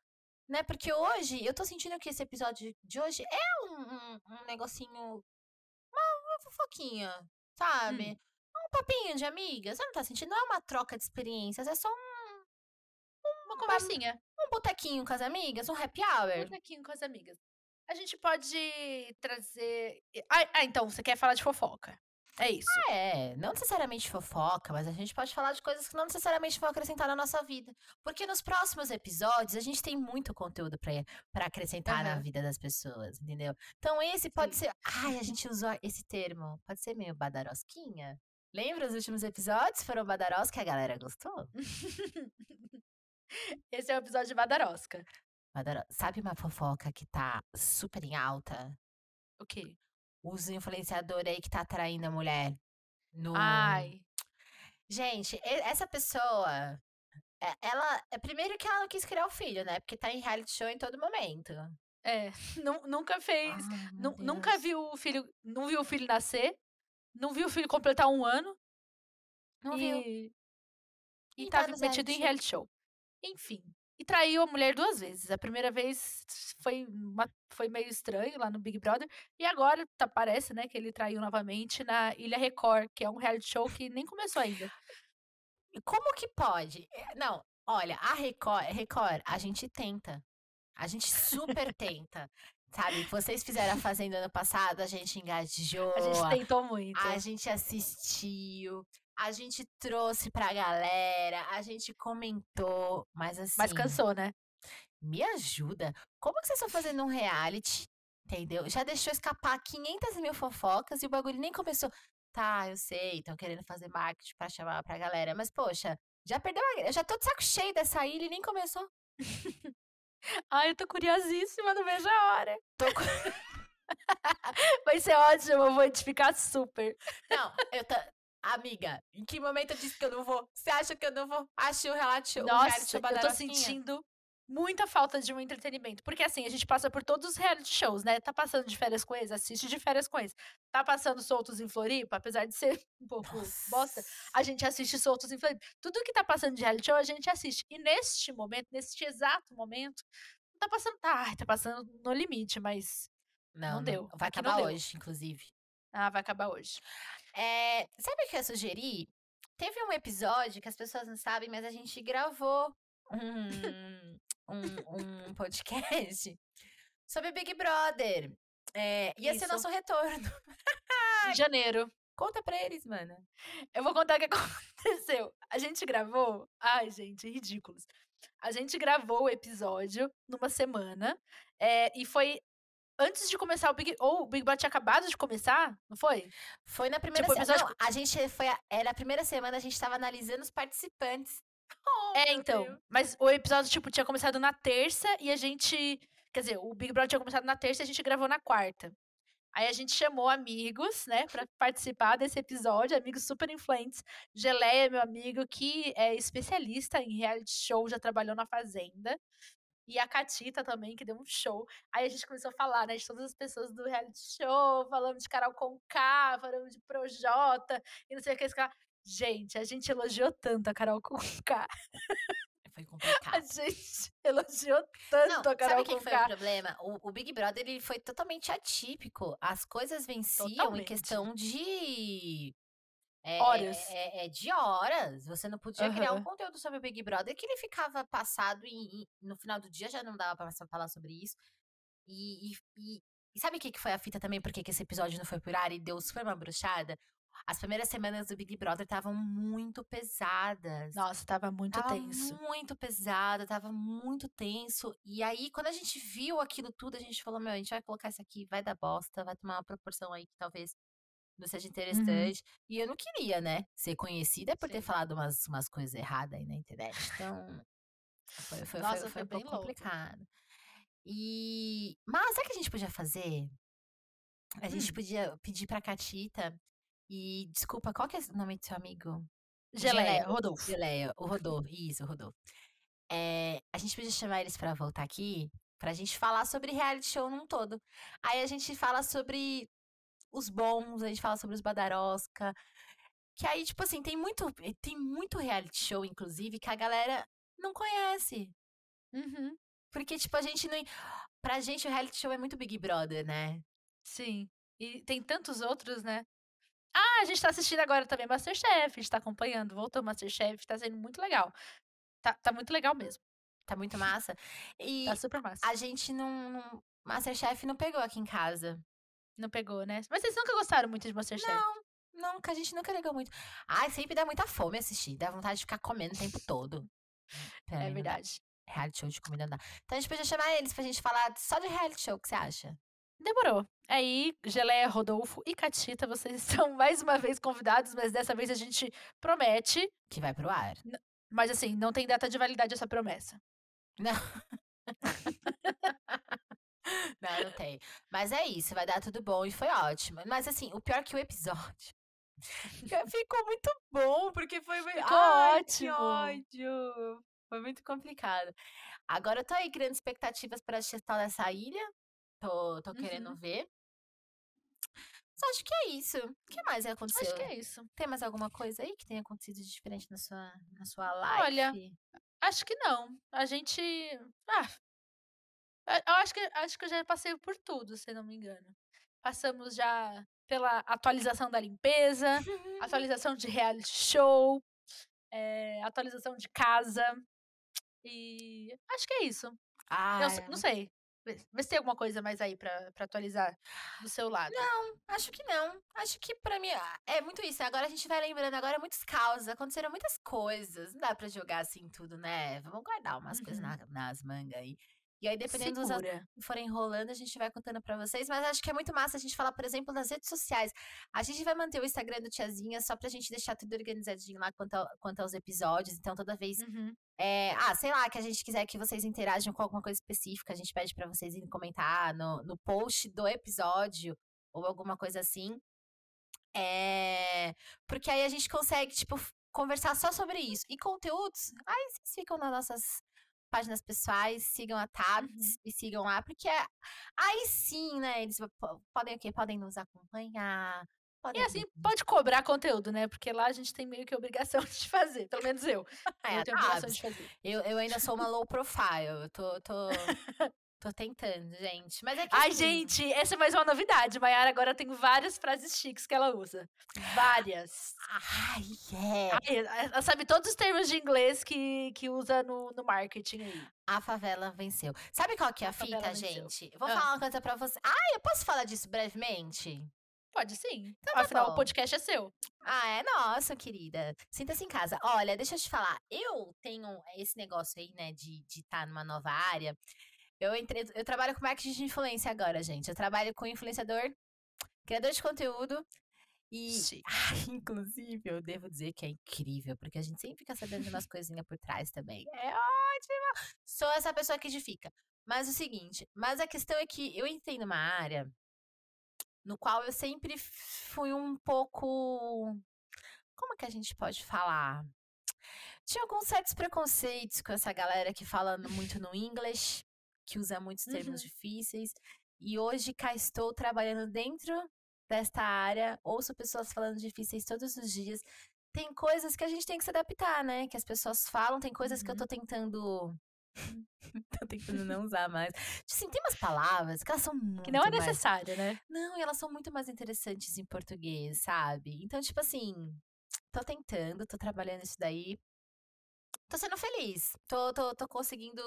né? Porque hoje, eu tô sentindo que esse episódio de hoje é um, um, um negocinho. Uma, uma fofoquinha, sabe? Um papinho de amigas. Você não tá sentindo? Não é uma troca de experiências, é só um, conversinha, um botequinho com as amigas, um happy hour. um botequinho com as amigas. A gente pode trazer. Ah, ah, então, você quer falar de fofoca. É isso. É, não necessariamente fofoca, mas a gente pode falar de coisas que não necessariamente vão acrescentar na nossa vida. Porque nos próximos episódios a gente tem muito conteúdo pra, pra acrescentar na Aham. vida das pessoas, entendeu? Então esse pode Sim. ser. Ai, a gente usou esse termo. Pode ser meio badarosquinha? Lembra os últimos episódios? Foram badaros que a galera gostou? Esse é o episódio de Badarosca. Badaro- Sabe uma fofoca que tá super em alta? O quê? Os influenciadores aí que tá atraindo a mulher no. Ai. Gente, essa pessoa, é- ela, é primeiro que ela não quis criar o filho, né? Porque tá em reality show em todo momento. É, nu- nunca fez. Ai, nu- nunca viu o filho. Não viu o filho nascer. Não viu o filho completar um ano. Não e, viu? E, E tá nos metido em reality show. Enfim. E traiu a mulher duas vezes. A primeira vez foi, uma- foi meio estranho lá no Big Brother. E agora tá, parece, né, que ele traiu novamente na Ilha Record, que é um reality show que nem começou ainda. E Como que pode? É, Não, olha, a Record, Record, a gente tenta. A gente super tenta. Sabe? Vocês fizeram a Fazenda ano passado, a gente engajou. A gente tentou muito. A gente assistiu, a gente trouxe pra galera, a gente comentou, mas assim. Mas cansou, né? Me ajuda. Como que vocês estão fazendo um reality? Entendeu? Já deixou escapar 500 mil fofocas e o bagulho nem começou. Tá, eu sei, estão querendo fazer marketing pra chamar pra galera, mas poxa, já perdeu a... Eu já tô de saco cheio dessa ilha e nem começou. Ai, eu tô curiosíssima, não vejo a hora. Tô com- Vai ser ótimo, eu vou edificar super. Não, eu tô. Amiga, em que momento eu disse que eu não vou? Você acha que eu não vou? Achei o reality show. o reality Nossa, eu tô sentindo muita falta de um entretenimento. Porque assim, a gente passa por todos os reality shows, né? Tá passando de férias com eles, assiste de férias com eles. Tá passando soltos em Floripa, apesar de ser um pouco bosta, a gente assiste soltos em Floripa. Tudo que tá passando de reality show, a gente assiste. E neste momento, neste exato momento, tá passando. Ai, tá passando no limite, mas. Não, não deu. Vai Aqui acabar deu. hoje, inclusive. Ah, vai acabar hoje. É, sabe o que eu sugeri? Teve um episódio que as pessoas não sabem, mas a gente gravou um, um, um podcast sobre Big Brother. É, ia ser Isso. nosso retorno. Em janeiro. Conta pra eles, mano. Eu vou contar o que aconteceu. A gente gravou. Ai, gente, ridículos. A gente gravou o episódio numa semana. é, e foi antes de começar o Big. Ou o Big Brother tinha acabado de começar, não foi? Foi na primeira Tipo, semana. episódio- Não, a gente foi. a- Era a primeira semana, a gente tava analisando os participantes. Oh, É, então. Deus. Mas o episódio, tipo, tinha começado na terça e a gente. Quer dizer, o Big Brother tinha começado na terça e a gente gravou na quarta. Aí a gente chamou amigos, né, pra participar desse episódio, amigos super influentes. Geleia, meu amigo, que é especialista em reality show, já trabalhou na Fazenda. E a Catita também, que deu um show. Aí a gente começou a falar, né, de todas as pessoas do reality show, falamos de Carol Conká, falamos de Projota, e não sei o que. esse cara. Gente, a gente elogiou tanto a Carol Conká. Foi A complicado. gente elogiou tanto Não, a Carol sabe o que que foi o problema? O, o Big Brother ele foi totalmente atípico. As coisas venciam em Totalmente. questão de. É, Horas. É, é- é de horas. Você não podia criar um conteúdo sobre o Big Brother que ele ficava passado e, e no final do dia já não dava pra falar sobre isso. E, e- e- sabe o que, que foi a fita também? Porque que esse episódio não foi por ar e deu super uma bruxada? As primeiras semanas do Big Brother estavam muito pesadas. Nossa, tava muito Tava tenso. muito pesado, tava muito tenso. E aí, quando a gente viu aquilo tudo, a gente falou: Meu, a gente vai colocar isso aqui, vai dar bosta, vai tomar uma proporção aí que talvez não seja Uhum. interessante. E eu não queria, né, ser conhecida por ter Sim. falado umas, umas coisas erradas aí na internet. Então, foi, foi, foi- Nossa, foi foi um bem pouco louco. complicado. E. Mas sabe o que a gente podia fazer? A gente Hum. podia pedir pra Catita. E desculpa, qual que é o nome do seu amigo? Geleia, Rodolfo. Geleia, o Rodolfo. Isso, o Rodolfo. É, a gente podia chamar eles pra voltar aqui pra gente falar sobre reality show num todo. Aí a gente fala sobre os bons, a gente fala sobre os badarosca. Que aí, tipo assim, tem muito, tem muito reality show, inclusive, que a galera não conhece. Uhum. Porque, tipo, a gente não. Pra gente, o reality show é muito Big Brother, né? Sim. E tem tantos outros, né? Ah, a gente tá assistindo agora também Masterchef, a gente tá acompanhando. Voltou Masterchef, tá sendo muito legal. Tá, tá muito legal mesmo. Tá muito massa. E Tá super massa. a gente não, não. Masterchef não pegou aqui em casa. Não pegou, né? Mas vocês nunca gostaram muito de Masterchef? Nunca, a gente nunca ligou muito. Ai, sempre dá muita fome assistir. Dá vontade de ficar comendo o tempo todo. Mim é não verdade. Reality show de comida não dá. Então a gente podia chamar eles pra gente falar só de reality show, o que você acha? Demorou. Aí, Geleia, Rodolfo e Catita, vocês estão mais uma vez convidados, mas dessa vez a gente promete. Que vai pro ar. Mas assim, não tem data de validade essa promessa. Não, não tem. Mas é isso, vai dar tudo bom e foi ótimo. Mas assim, o pior é que o episódio ficou muito bom, porque foi muito. Ficou Ai, que ótimo. ódio. Foi muito complicado. Agora eu tô aí criando expectativas pra assistir dessa ilha. Tô, tô querendo Uhum. ver. Só acho que é isso. O que mais aconteceu? Acho que é isso. Tem mais alguma coisa aí que tenha acontecido de diferente na sua, na sua live? Olha, Acho que não. A gente. Ah. Eu acho que, acho que eu já passei por tudo, se não me engano. Passamos já pela atualização da limpeza, atualização de reality show, eh, atualização de casa. E acho que é isso. Ah, Eu não sei. Vê se tem alguma coisa mais aí pra, pra atualizar do seu lado. Acho que não. Acho que pra mim ah, é muito isso. Agora a gente vai lembrando agora muitos causos, aconteceram muitas coisas. Não dá pra jogar assim tudo, né? Vamos guardar umas coisas Uhum. na- nas mangas aí. E aí, dependendo dos assuntos Segura. que forem rolando, a gente vai contando pra vocês. Mas acho que é muito massa a gente falar, por exemplo, das redes sociais. A gente vai manter o Instagram do Tiazinha só pra gente deixar tudo organizadinho lá quanto, ao- quanto aos episódios. Então, toda vez Uhum. é, ah, sei lá, que a gente quiser que vocês interajam com alguma coisa específica, a gente pede pra vocês irem comentar no, no post do episódio ou alguma coisa assim. É, porque aí a gente consegue, tipo, conversar só sobre isso. E conteúdos, aí vocês ficam nas nossas páginas pessoais, sigam a Tabs Uhum. e sigam lá, porque é- aí sim, né, eles po- podem o quê? Podem nos acompanhar. E Podem assim, pode cobrar conteúdo, né? Porque lá a gente tem meio que obrigação de fazer. Pelo menos eu. É, eu tenho obrigação de fazer. Eu, eu ainda sou uma low profile. Eu tô, tô, Tô tentando, gente. Mas é que. Ai, assim, gente, essa é mais uma novidade. Mayara agora tem várias frases chiques que ela usa. Várias. Ai, é. Ai, ela sabe todos os termos de inglês que, que usa no, no marketing aí. A favela venceu. Sabe qual que é a, A fita, venceu. gente? Eu vou Ah. falar uma coisa pra você. Ah, eu posso falar disso brevemente? Pode sim. Então tá Afinal, bom. o podcast é seu. Ah, é nossa, querida. Sinta-se em casa. Olha, deixa eu te falar. Eu tenho esse negócio aí, né, de estar numa nova área. Eu entrei, eu trabalho com marketing de influência agora, gente. Eu trabalho com influenciador, criador de conteúdo e, inclusive, eu devo dizer que é incrível, porque a gente sempre fica sabendo de umas coisinhas por trás também. É ótimo. Sou essa pessoa que edifica. Mas o seguinte, mas a questão é que eu entrei numa área no qual eu sempre fui um pouco. Como que a gente pode falar? Tinha alguns certos preconceitos com essa galera que fala muito no inglês, que usa muitos termos Uhum. difíceis. E hoje cá estou trabalhando dentro desta área, ouço pessoas falando difíceis todos os dias. Tem coisas que a gente tem que se adaptar, né? Que as pessoas falam, tem coisas que eu tô tentando. tô tentando não usar mais. Assim, tem umas palavras que elas são muito Que não é mais necessário, né? não, e elas são muito mais interessantes em português, sabe? Então, tipo assim, tô tentando, tô trabalhando isso daí. Tô sendo feliz. Tô, tô, tô conseguindo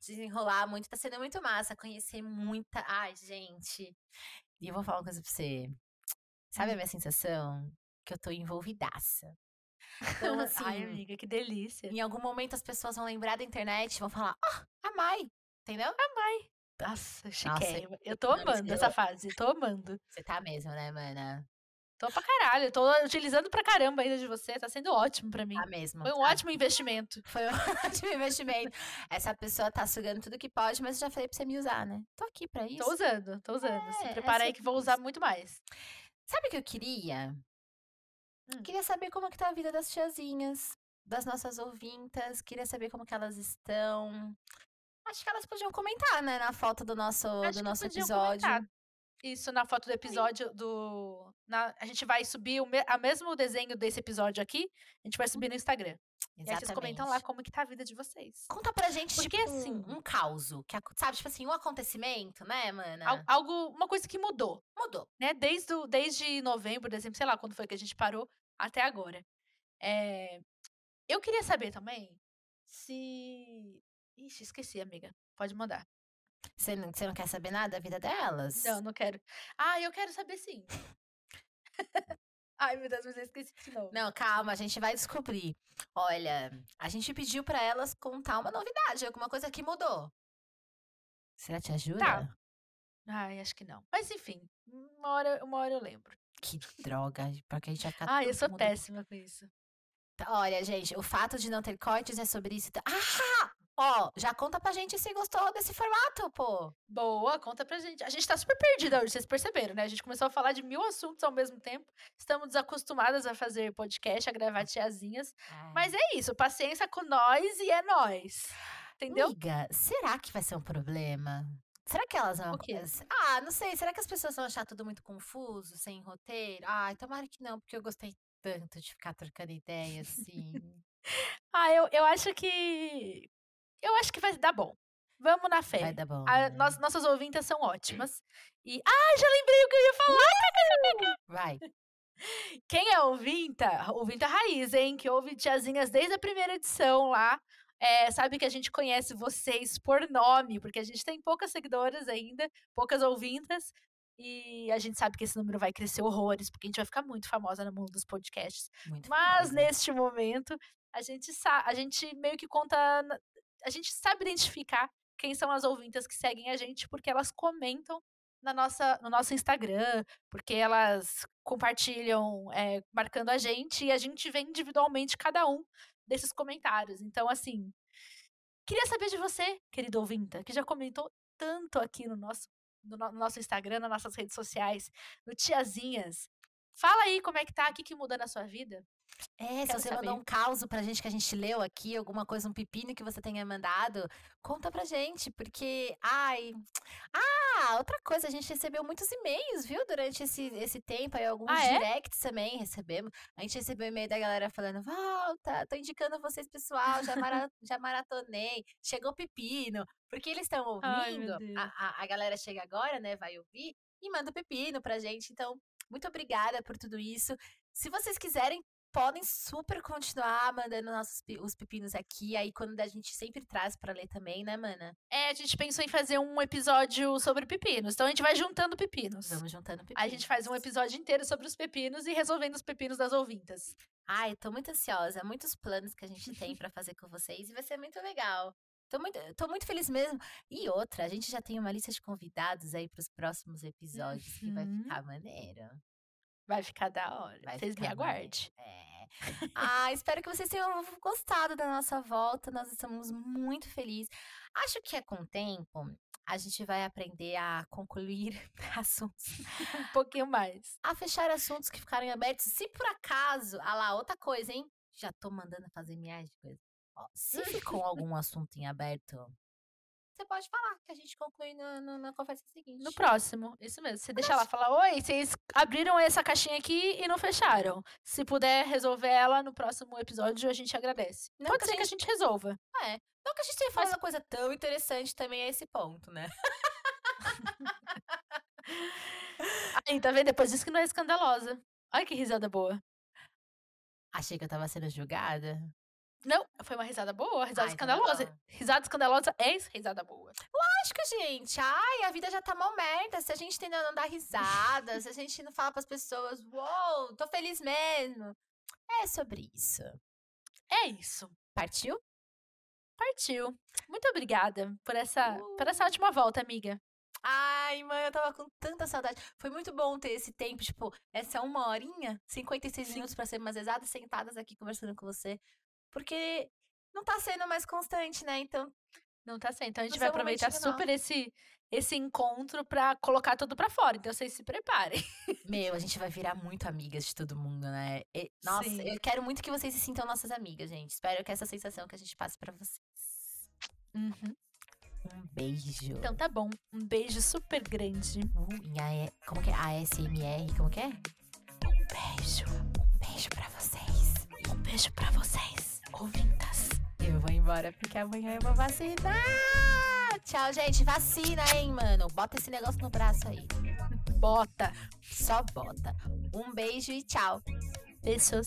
desenrolar muito. Tá sendo muito massa conhecer muita. Ai, gente. E eu vou falar uma coisa pra você. Sabe a Hum. minha sensação? Que eu tô envolvidaça. Então, assim, Ai, amiga, que delícia. em algum momento as pessoas vão lembrar da internet e vão falar, ah, a Mai. Entendeu? Nossa, chiquérrima. Eu tô amando eu- essa fase, tô amando. Você tá mesmo, né, mana? Tô pra caralho, tô utilizando pra caramba ainda de você, tá sendo ótimo pra mim. Tá mesmo. Foi um tá. ótimo investimento. Foi um ótimo investimento. Essa pessoa tá sugando tudo que pode, mas eu já falei pra você me usar, né? Tô aqui pra isso. Tô usando, tô usando. Se É, é prepara aí que vou usar muito mais. Sabe o que eu queria? Hum. Queria saber como que tá a vida das tiazinhas, das nossas ouvintas. Queria saber como que elas estão. Acho que elas podiam comentar, né, na foto do nosso, Acho do nosso episódio. comentar. Isso na foto do episódio do. na- a gente vai subir o me, a mesmo desenho desse episódio aqui, a gente vai subir no Instagram. E aí vocês comentam lá Exatamente. como que tá a vida de vocês. Conta pra gente, Porque, tipo, assim- um, um causo. Que, sabe, tipo assim, um acontecimento, né, mana? Al- algo, uma coisa que mudou. Mudou. né? Desde, o- desde novembro, dezembro, sei lá quando foi que a gente parou, até agora. É, eu queria saber também se. Ixi, esqueci, amiga. Pode mandar. Você não, você não quer saber nada da vida delas? Não, não quero. Ah, eu quero saber sim. Ai, meu Deus, mas eu esqueci de novo. Não, calma, a gente vai descobrir. Olha, a gente pediu pra elas contar uma novidade, alguma coisa que mudou. Será que te ajuda? Tá. Ai, acho que não. Mas enfim, uma hora, uma hora eu lembro. Que droga, porque a gente vai ficar Ai, eu sou mundo- péssima com isso. Olha, gente, o fato de não ter cortes é sobre isso. tá- Ah! Ó, já conta pra gente se gostou desse formato, pô. Boa, conta pra gente. A gente tá super perdida hoje, vocês perceberam, né? A gente começou a falar de mil assuntos ao mesmo tempo. Estamos desacostumadas a fazer podcast, a gravar tiazinhas. Mas é isso, paciência com nós e é nós. Entendeu? Amiga, será que vai ser um problema? Será que elas vão. O quê? Ah, não sei. Será que as pessoas vão achar tudo muito confuso, sem roteiro? Ai, tomara que não, porque eu gostei tanto de ficar trocando ideia assim. Ah, eu, eu acho que. Eu acho que vai dar bom. Vamos na fé. Vai dar bom. A- né? nós- nossas ouvintas são ótimas. E. Ah, já lembrei o que eu ia falar! Vai. Quem é ouvinta, ouvinta raiz, hein? Que ouve tiazinhas desde a primeira edição lá. é, sabe que a gente conhece vocês por nome, porque a gente tem poucas seguidoras ainda, poucas ouvintas. E a gente sabe que esse número vai crescer horrores, porque a gente vai ficar muito famosa no mundo dos podcasts. Muito Mas famosa. neste momento, a gente a gente meio que conta, a gente sabe identificar quem são as ouvintas que seguem a gente, porque elas comentam na nossa, no nosso Instagram, porque elas compartilham, é, marcando a gente, e a gente vê individualmente cada um desses comentários. Então, assim, queria saber de você, querido ouvinta, que já comentou tanto aqui no nosso, no no nosso Instagram, nas nossas redes sociais, no Tiazinhas. Fala aí como é que tá, o que, que muda na sua vida. É, se você saber. mandou um caos pra gente que a gente leu aqui, alguma coisa, um pepino que você tenha mandado, conta pra gente, porque, ai... Ah, outra coisa, a gente recebeu muitos e-mails, viu, durante esse, esse tempo, aí alguns ah, é? directs também recebemos. A gente recebeu e-mail da galera falando, volta, tô indicando vocês, pessoal, já, mara, já maratonei, chegou pepino, porque eles estão ouvindo, ai, a, a, a galera chega agora, né, vai ouvir, e manda pepino pra gente, então... Muito obrigada por tudo isso. Se vocês quiserem, podem super continuar mandando nossos os pepinos aqui. Aí quando a gente sempre traz para ler também, né, mana? É, a gente pensou em fazer um episódio sobre pepinos. Então a gente vai juntando pepinos. Vamos juntando pepinos. A gente faz um episódio inteiro sobre os pepinos e resolvendo os pepinos das ouvintas. Ai, tô muito ansiosa. Muitos planos que a gente tem para fazer com vocês e vai ser muito legal. Tô muito, tô muito feliz mesmo. E outra, a gente já tem uma lista de convidados aí para os próximos episódios uhum. que vai uhum. ficar maneiro. Vai ficar da hora. Vai Vocês me aguardem. É. Ah, espero que vocês tenham gostado da nossa volta. Nós estamos muito felizes. Acho que é com o tempo a gente vai aprender a concluir assuntos. um pouquinho mais. A fechar assuntos que ficaram abertos. Se por acaso. Ah lá, outra coisa, hein? Já tô mandando fazer minhas coisas. se ficou algum assunto em aberto, você pode falar, que a gente conclui no, no, na conversa seguinte. No próximo, isso mesmo. Você deixa lá, fala, oi, vocês abriram essa caixinha aqui e não fecharam. Se puder resolver ela no próximo episódio, a gente agradece. Não pode que ser gente... que a gente resolva. É. Não que a gente tenha falado Mas... uma coisa tão interessante também a esse ponto, né? Aí, tá vendo? Depois disso que não é escandalosa. Olha que risada boa. Achei que eu tava sendo julgada. Não, foi uma risada boa, risada Ai, então tá escandalosa. risada escandalosa é risada boa. Lógico, gente. Ai, a vida já tá mal merda. Se a gente ainda não dá risada, se a gente não fala pras pessoas, uou, tô feliz mesmo. É sobre isso. É isso. Partiu? Partiu. Muito obrigada por essa, uh. por essa última volta, amiga. Ai, mãe, eu tava com tanta saudade. Foi muito bom ter esse tempo, tipo, essa uma horinha, 56 Sim. minutos para ser mais exata, sentadas aqui conversando com você. Porque não tá sendo mais constante, né? Então. Não tá sendo. Então a gente vai aproveitar super esse, esse encontro pra colocar tudo pra fora. Então vocês se preparem. Meu, a gente vai virar muito amigas de todo mundo, né? E, nossa, Sim. eu quero muito que vocês se sintam nossas amigas, gente. Espero que essa sensação que a gente passe pra vocês. Uhum. Um beijo. Então tá bom. Um beijo super grande. Em. Como que é? ASMR? Como que é? Um beijo. Um beijo pra vocês. Um beijo pra vocês ouvintas. Eu vou embora porque amanhã eu vou vacinar. Tchau, gente. Vacina, hein, mano. Bota esse negócio no braço aí. Bota. Só bota. Um beijo e tchau. Beijos.